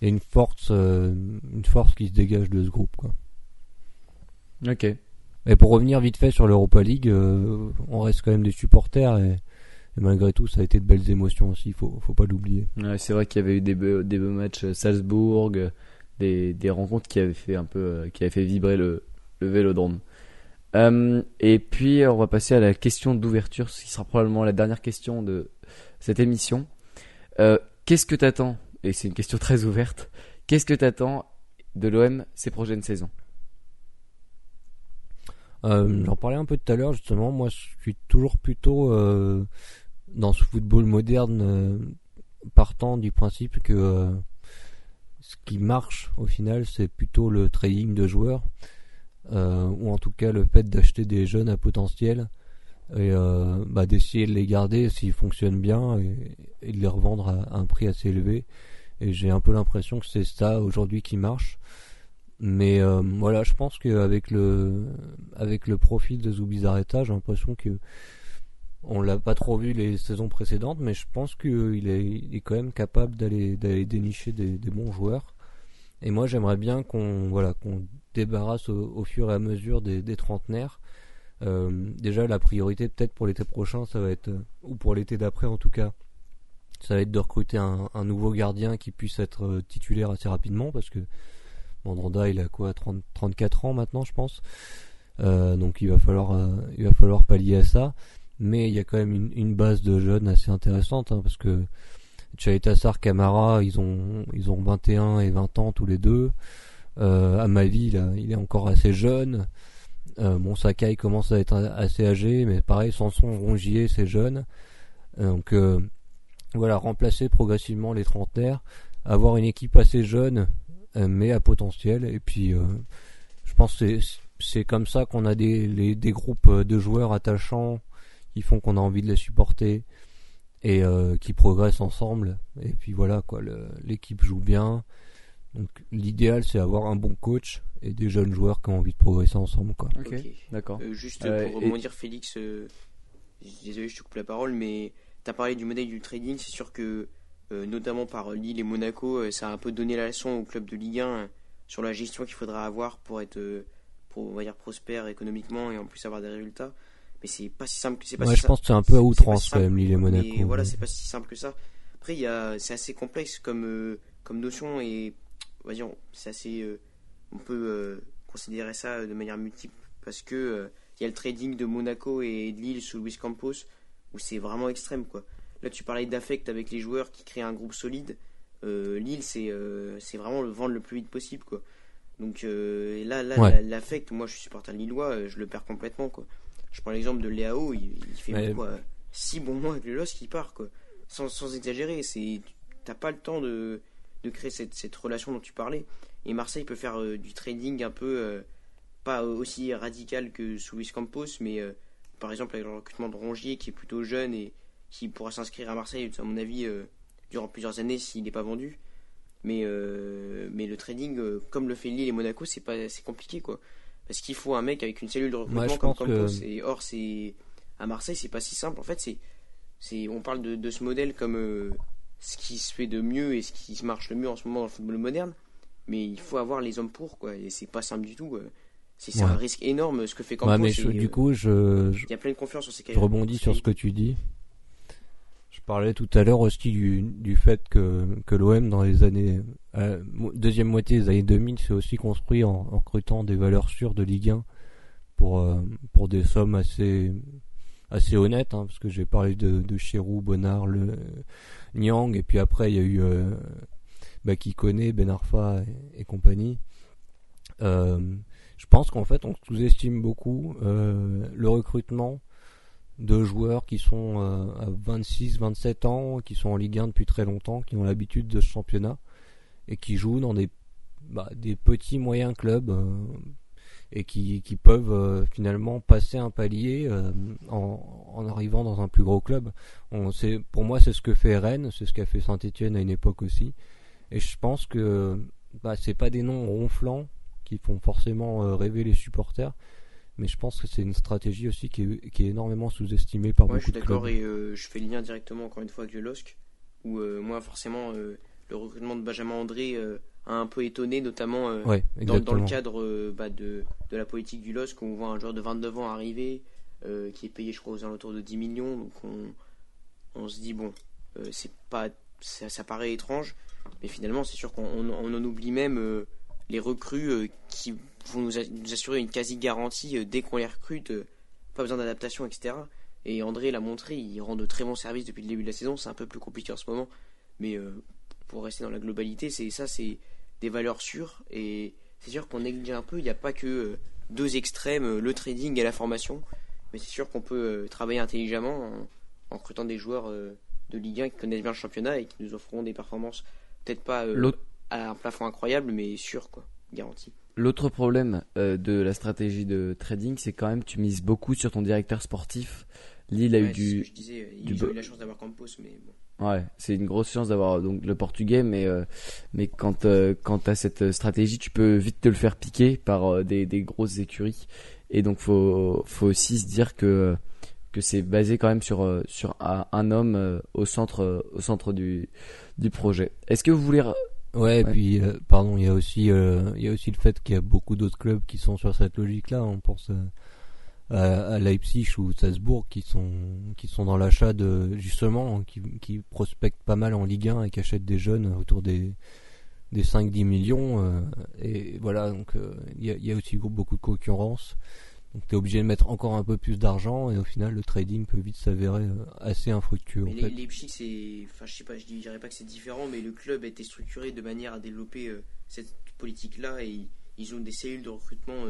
il y a une force euh, une force qui se dégage de ce groupe quoi Ok. Et pour revenir vite fait sur l'Europa League, euh, on reste quand même des supporters et, et malgré tout, ça a été de belles émotions aussi, faut, faut pas l'oublier. Ouais, c'est vrai qu'il y avait eu des beaux, des beaux matchs Salzbourg, des, des rencontres qui avaient fait un peu, euh, qui avaient fait vibrer le, le Vélodrome. Euh, et puis on va passer à la question d'ouverture, ce qui sera probablement la dernière question de cette émission. Euh, Qu'est-ce que t'attends Et c'est une question très ouverte. Qu'est-ce que t'attends de l'OM ces prochaines saisons? Euh, J'en parlais un peu tout à l'heure justement, moi je suis toujours plutôt dans ce football moderne partant du principe que ce qui marche au final c'est plutôt le trading de joueurs ou en tout cas le fait d'acheter des jeunes à potentiel et euh, bah, d'essayer de les garder s'ils fonctionnent bien et, de les revendre à, un prix assez élevé. Et j'ai un peu l'impression que c'est ça aujourd'hui qui marche. Mais euh, voilà je pense qu'avec le avec le profil de Zubizarreta j'ai l'impression que on l'a pas trop vu les saisons précédentes mais je pense qu'il est, il est quand même capable d'aller d'aller dénicher des bons joueurs et moi j'aimerais bien qu'on voilà débarrasse au, fur et à mesure des, trentenaires. Euh, déjà la priorité peut-être pour l'été prochain ça va être ou pour l'été d'après en tout cas ça va être de recruter un, nouveau gardien qui puisse être euh, titulaire assez rapidement parce que Mandanda il a quoi 30, 34 ans maintenant je pense. Euh, donc il va falloir euh, il va falloir pallier à ça. Mais il y a quand même une, une base de jeunes assez intéressante hein, parce que Chaitassar Camara ils ont ils ont 21 et 20 ans tous les deux. Euh, à ma vie là, il est encore assez jeune. Euh, bon Sakai commence à être assez âgé mais pareil Sanson Rongier c'est jeune. Donc euh, voilà remplacer progressivement les trentenaires avoir une équipe assez jeune euh, mais à potentiel. Et puis euh, je pense que c'est comme ça qu'on a des des groupes de joueurs attachants qui font qu'on a envie de les supporter et euh, qui progressent ensemble et puis voilà quoi l'équipe joue bien donc l'idéal c'est avoir un bon coach et des jeunes joueurs qui ont envie de progresser ensemble quoi Ok, d'accord. Euh, juste Euh, pour et- rebondir, Félix, euh, désolé, je te coupe la parole, mais tu as parlé du modèle du trading. C'est sûr que, euh, notamment par Lille et Monaco, euh, ça a un peu donné la leçon au club de Ligue 1 euh, sur la gestion qu'il faudra avoir pour être, euh, pour, on va dire, prospère économiquement et en plus avoir des résultats. Mais c'est pas si simple que c'est pas ouais, si je pense que c'est un peu à outrance quand même Lille et Monaco Mais voilà, c'est pas si simple que ça. Après, il y c'est assez complexe comme, euh, comme notion et, dire, c'est assez, euh, on peut euh, considérer ça de manière multiple parce que il y a le trading de Monaco et de Lille sous Luis Campos où c'est vraiment extrême quoi. Là, tu parlais d'affect avec les joueurs qui créent un groupe solide. Lille, c'est c'est vraiment le vendre le plus vite possible quoi. Donc là, là Ouais. l'affect, moi je suis supporter lillois, je le perds complètement quoi. Je prends l'exemple de Léao, il, il fait quoi, six bons mois avec le LOSC, il part quoi. Sans, sans exagérer, c'est t'as pas le temps de, de créer cette, cette relation dont tu parlais. et Marseille peut faire du trading un peu pas aussi radical que sous Luis Campos, mais par exemple avec le recrutement de Rongier qui est plutôt jeune et qui pourra s'inscrire à Marseille, à mon avis, durant plusieurs années s'il n'est pas vendu. Mais, mais le trading, comme le fait Lille et Monaco, c'est pas c'est compliqué quoi. Parce qu'il faut un mec avec une cellule de recrutement comme Campos. Et or, c'est à Marseille, c'est pas si simple. En fait, c'est c'est on parle de, de, ce modèle comme euh, ce qui se fait de mieux et ce qui se marche le mieux en ce moment dans le football moderne. Mais il faut avoir les hommes pour quoi. Et c'est pas simple du tout. C'est un risque énorme ce que fait Campos. mais du euh, coup, je, il y a plein de confiance sur ces Je rebondis sur ce que tu dis. Parlais tout à l'heure aussi du, du fait que, l'OM dans les années euh, deuxième moitié des années 2000 s'est aussi construit en, recrutant des valeurs sûres de Ligue 1 pour pour des sommes assez assez honnête, hein, parce que j'ai parlé de, de Chirou, Bonnard, le Nyang, et puis après il y a eu euh, bah, connaît Ben Arfa et, compagnie. Euh, je pense qu'en fait on sous-estime beaucoup euh, le recrutement de joueurs qui sont euh, à 26, 27 ans, qui sont en Ligue 1 depuis très longtemps, qui ont l'habitude de ce championnat et qui jouent dans des, bah, petits moyens clubs et qui, peuvent euh, finalement passer un palier euh, en, arrivant dans un plus gros club. Pour moi, c'est ce que fait Rennes, c'est ce qu'a fait Saint-Etienne à une époque aussi. Et je pense que bah, c'est pas des noms ronflants qui font forcément euh, rêver les supporters, mais je pense que c'est une stratégie aussi qui est, qui est énormément sous-estimée par beaucoup de clubs. Je suis d'accord et je fais le lien directement encore une fois avec le LOSC, où moi forcément le recrutement de Benjamin André un peu étonné, notamment euh, dans, dans, le cadre euh, bah, de, de, la politique du LOSC, où on voit un joueur de 29 ans arriver, euh, qui est payé, je crois, aux alentours de 10 millions. Donc on, on se dit, bon, c'est pas, ça, ça, paraît étrange, mais finalement, c'est sûr qu'on on, en oublie même les recrues qui vont nous, nous, assurer une quasi-garantie dès qu'on les recrute, pas besoin d'adaptation, etc. Et André l'a montré, il rend de très bons services depuis le début de la saison. C'est un peu plus compliqué en ce moment, mais pour rester dans la globalité, c'est ça, c'est des valeurs sûres. Et c'est sûr qu'on néglige un peu. Il n'y a pas que euh, deux extrêmes, euh, le trading et la formation. Mais c'est sûr qu'on peut euh, travailler intelligemment en, recrutant des joueurs de Ligue 1 qui connaissent bien le championnat et qui nous offront des performances peut-être pas à un plafond incroyable, mais sûr, quoi, garanti. L'autre problème de la stratégie de trading, c'est quand même tu mises beaucoup sur ton directeur sportif. Lille a eu du. je disais, il a eu la chance d'avoir Campos, mais bon. Ouais, c'est une grosse chance d'avoir donc le portugais, mais euh, mais quand euh, quand t'as cette stratégie, tu peux vite te le faire piquer par euh, des, des grosses écuries, et donc faut faut aussi se dire que que c'est basé quand même sur sur un, homme au centre au centre du du projet. Est-ce que vous voulez Ouais, et puis pardon, il y a aussi il y a aussi le fait qu'il y a beaucoup d'autres clubs qui sont sur cette logique-là. On pense à, Leipzig ou Salzbourg qui sont qui sont dans l'achat de justement qui, qui prospectent pas mal en Ligue 1 et qui achètent des jeunes autour des des 5-10 millions euh, et voilà donc euh, il y, a, y, a, aussi beaucoup de concurrence donc tu es obligé de mettre encore un peu plus d'argent et au final le trading peut vite s'avérer euh, assez infructueux mais en Leipzig c'est enfin je sais pas je dirais pas que c'est différent mais le club a été structuré de manière à développer cette politique là et ils ont des cellules de recrutement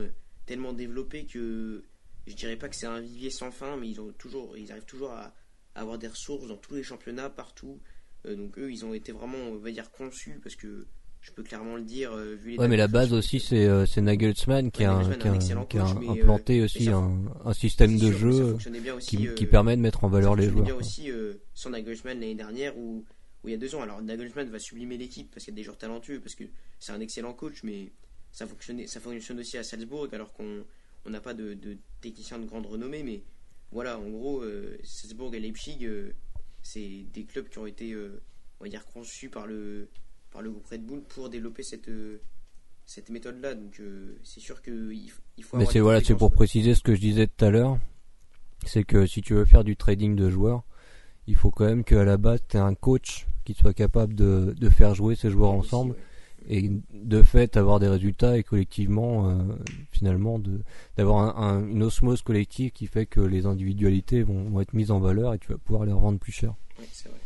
tellement développées que je dirais pas que c'est un vivier sans fin, mais ils ont toujours, ils arrivent toujours à, avoir des ressources dans tous les championnats, partout. Euh, donc eux, ils ont été vraiment, on va dire, conçus parce que je peux clairement le dire. Euh, vu les ouais, mais la base aussi, c'est euh, Nagelsmann qui, a, implanté aussi un, système de jeu qui, qui, permet de mettre en valeur les joueurs. bien aussi sans Nagelsmann l'année dernière ou il y a deux ans. Alors Nagelsmann va sublimer l'équipe parce qu'il y a des joueurs talentueux, parce que c'est un excellent coach, mais ça fonctionne, ça fonctionne aussi à Salzbourg alors qu'on on n'a pas de, de techniciens de grande renommée, mais voilà, en gros, euh, Salzbourg et Leipzig, euh, c'est des clubs qui ont été, euh, on va dire, conçus par le, par le groupe Red Bull pour développer cette, cette méthode-là. Donc, c'est sûr qu'il il faut. Mais c'est voilà, c'est pour préciser ce que je disais tout à l'heure, c'est que si tu veux faire du trading de joueurs, il faut quand même qu'à la base, tu aies un coach qui soit capable de, de faire jouer ces joueurs ensemble et de fait avoir des résultats et collectivement euh, finalement d'avoir un, une osmose collective qui fait que les individualités vont, vont, être mises en valeur et tu vas pouvoir les revendre plus cher. Oui, c'est vrai.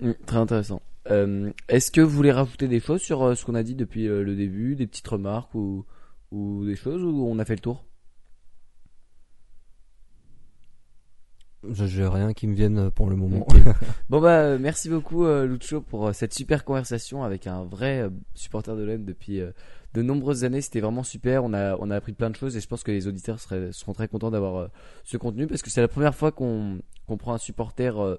Mmh, très intéressant. Euh, Est-ce que vous voulez rajouter des choses sur euh, ce qu'on a dit depuis euh, le début, des petites remarques ou, ou des choses ou on a fait le tour? Je j'ai rien qui me vienne pour le moment. Bon bah merci beaucoup Lucho pour cette super conversation avec un vrai supporter de l'OM depuis de nombreuses années. C'était vraiment super. On a on a appris plein de choses et je pense que les auditeurs seraient, seront très contents d'avoir ce contenu parce que c'est la première fois qu'on qu'on prend un supporter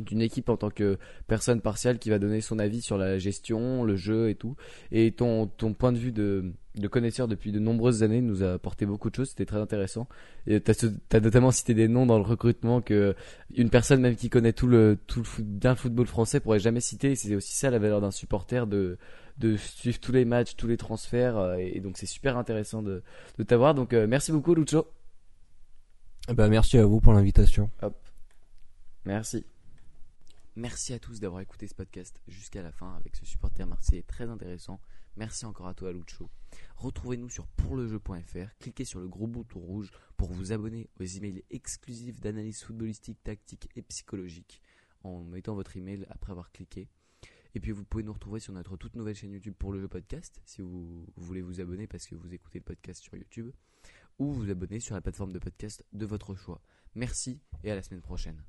d'une équipe en tant que personne partielle qui va donner son avis sur la gestion, le jeu et tout. Et ton ton point de vue de de connaisseur depuis de nombreuses années nous a apporté beaucoup de choses. C'était très intéressant. Et t'as t'as notamment cité des noms dans le recrutement que une personne même qui connaît tout le tout le foot, bien le football français pourrait jamais citer. C'est aussi ça la valeur d'un supporter de de suivre tous les matchs, tous les transferts. euh, Et donc c'est super intéressant de de t'avoir. Donc euh, merci beaucoup Lucho. Ben, merci à vous pour l'invitation. Merci. Merci à tous d'avoir écouté ce podcast jusqu'à la fin avec ce supporter marseillais très intéressant. Merci encore à toi Lucho. Retrouvez-nous sur pourlejeu.fr, cliquez sur le gros bouton rouge pour vous abonner aux emails exclusifs d'analyse footballistique, tactique et psychologique en mettant votre email après avoir cliqué. Et puis vous pouvez nous retrouver sur notre toute nouvelle chaîne YouTube pour le jeu podcast si vous voulez vous abonner parce que vous écoutez le podcast sur YouTube ou vous abonner sur la plateforme de podcast de votre choix. Merci et à la semaine prochaine.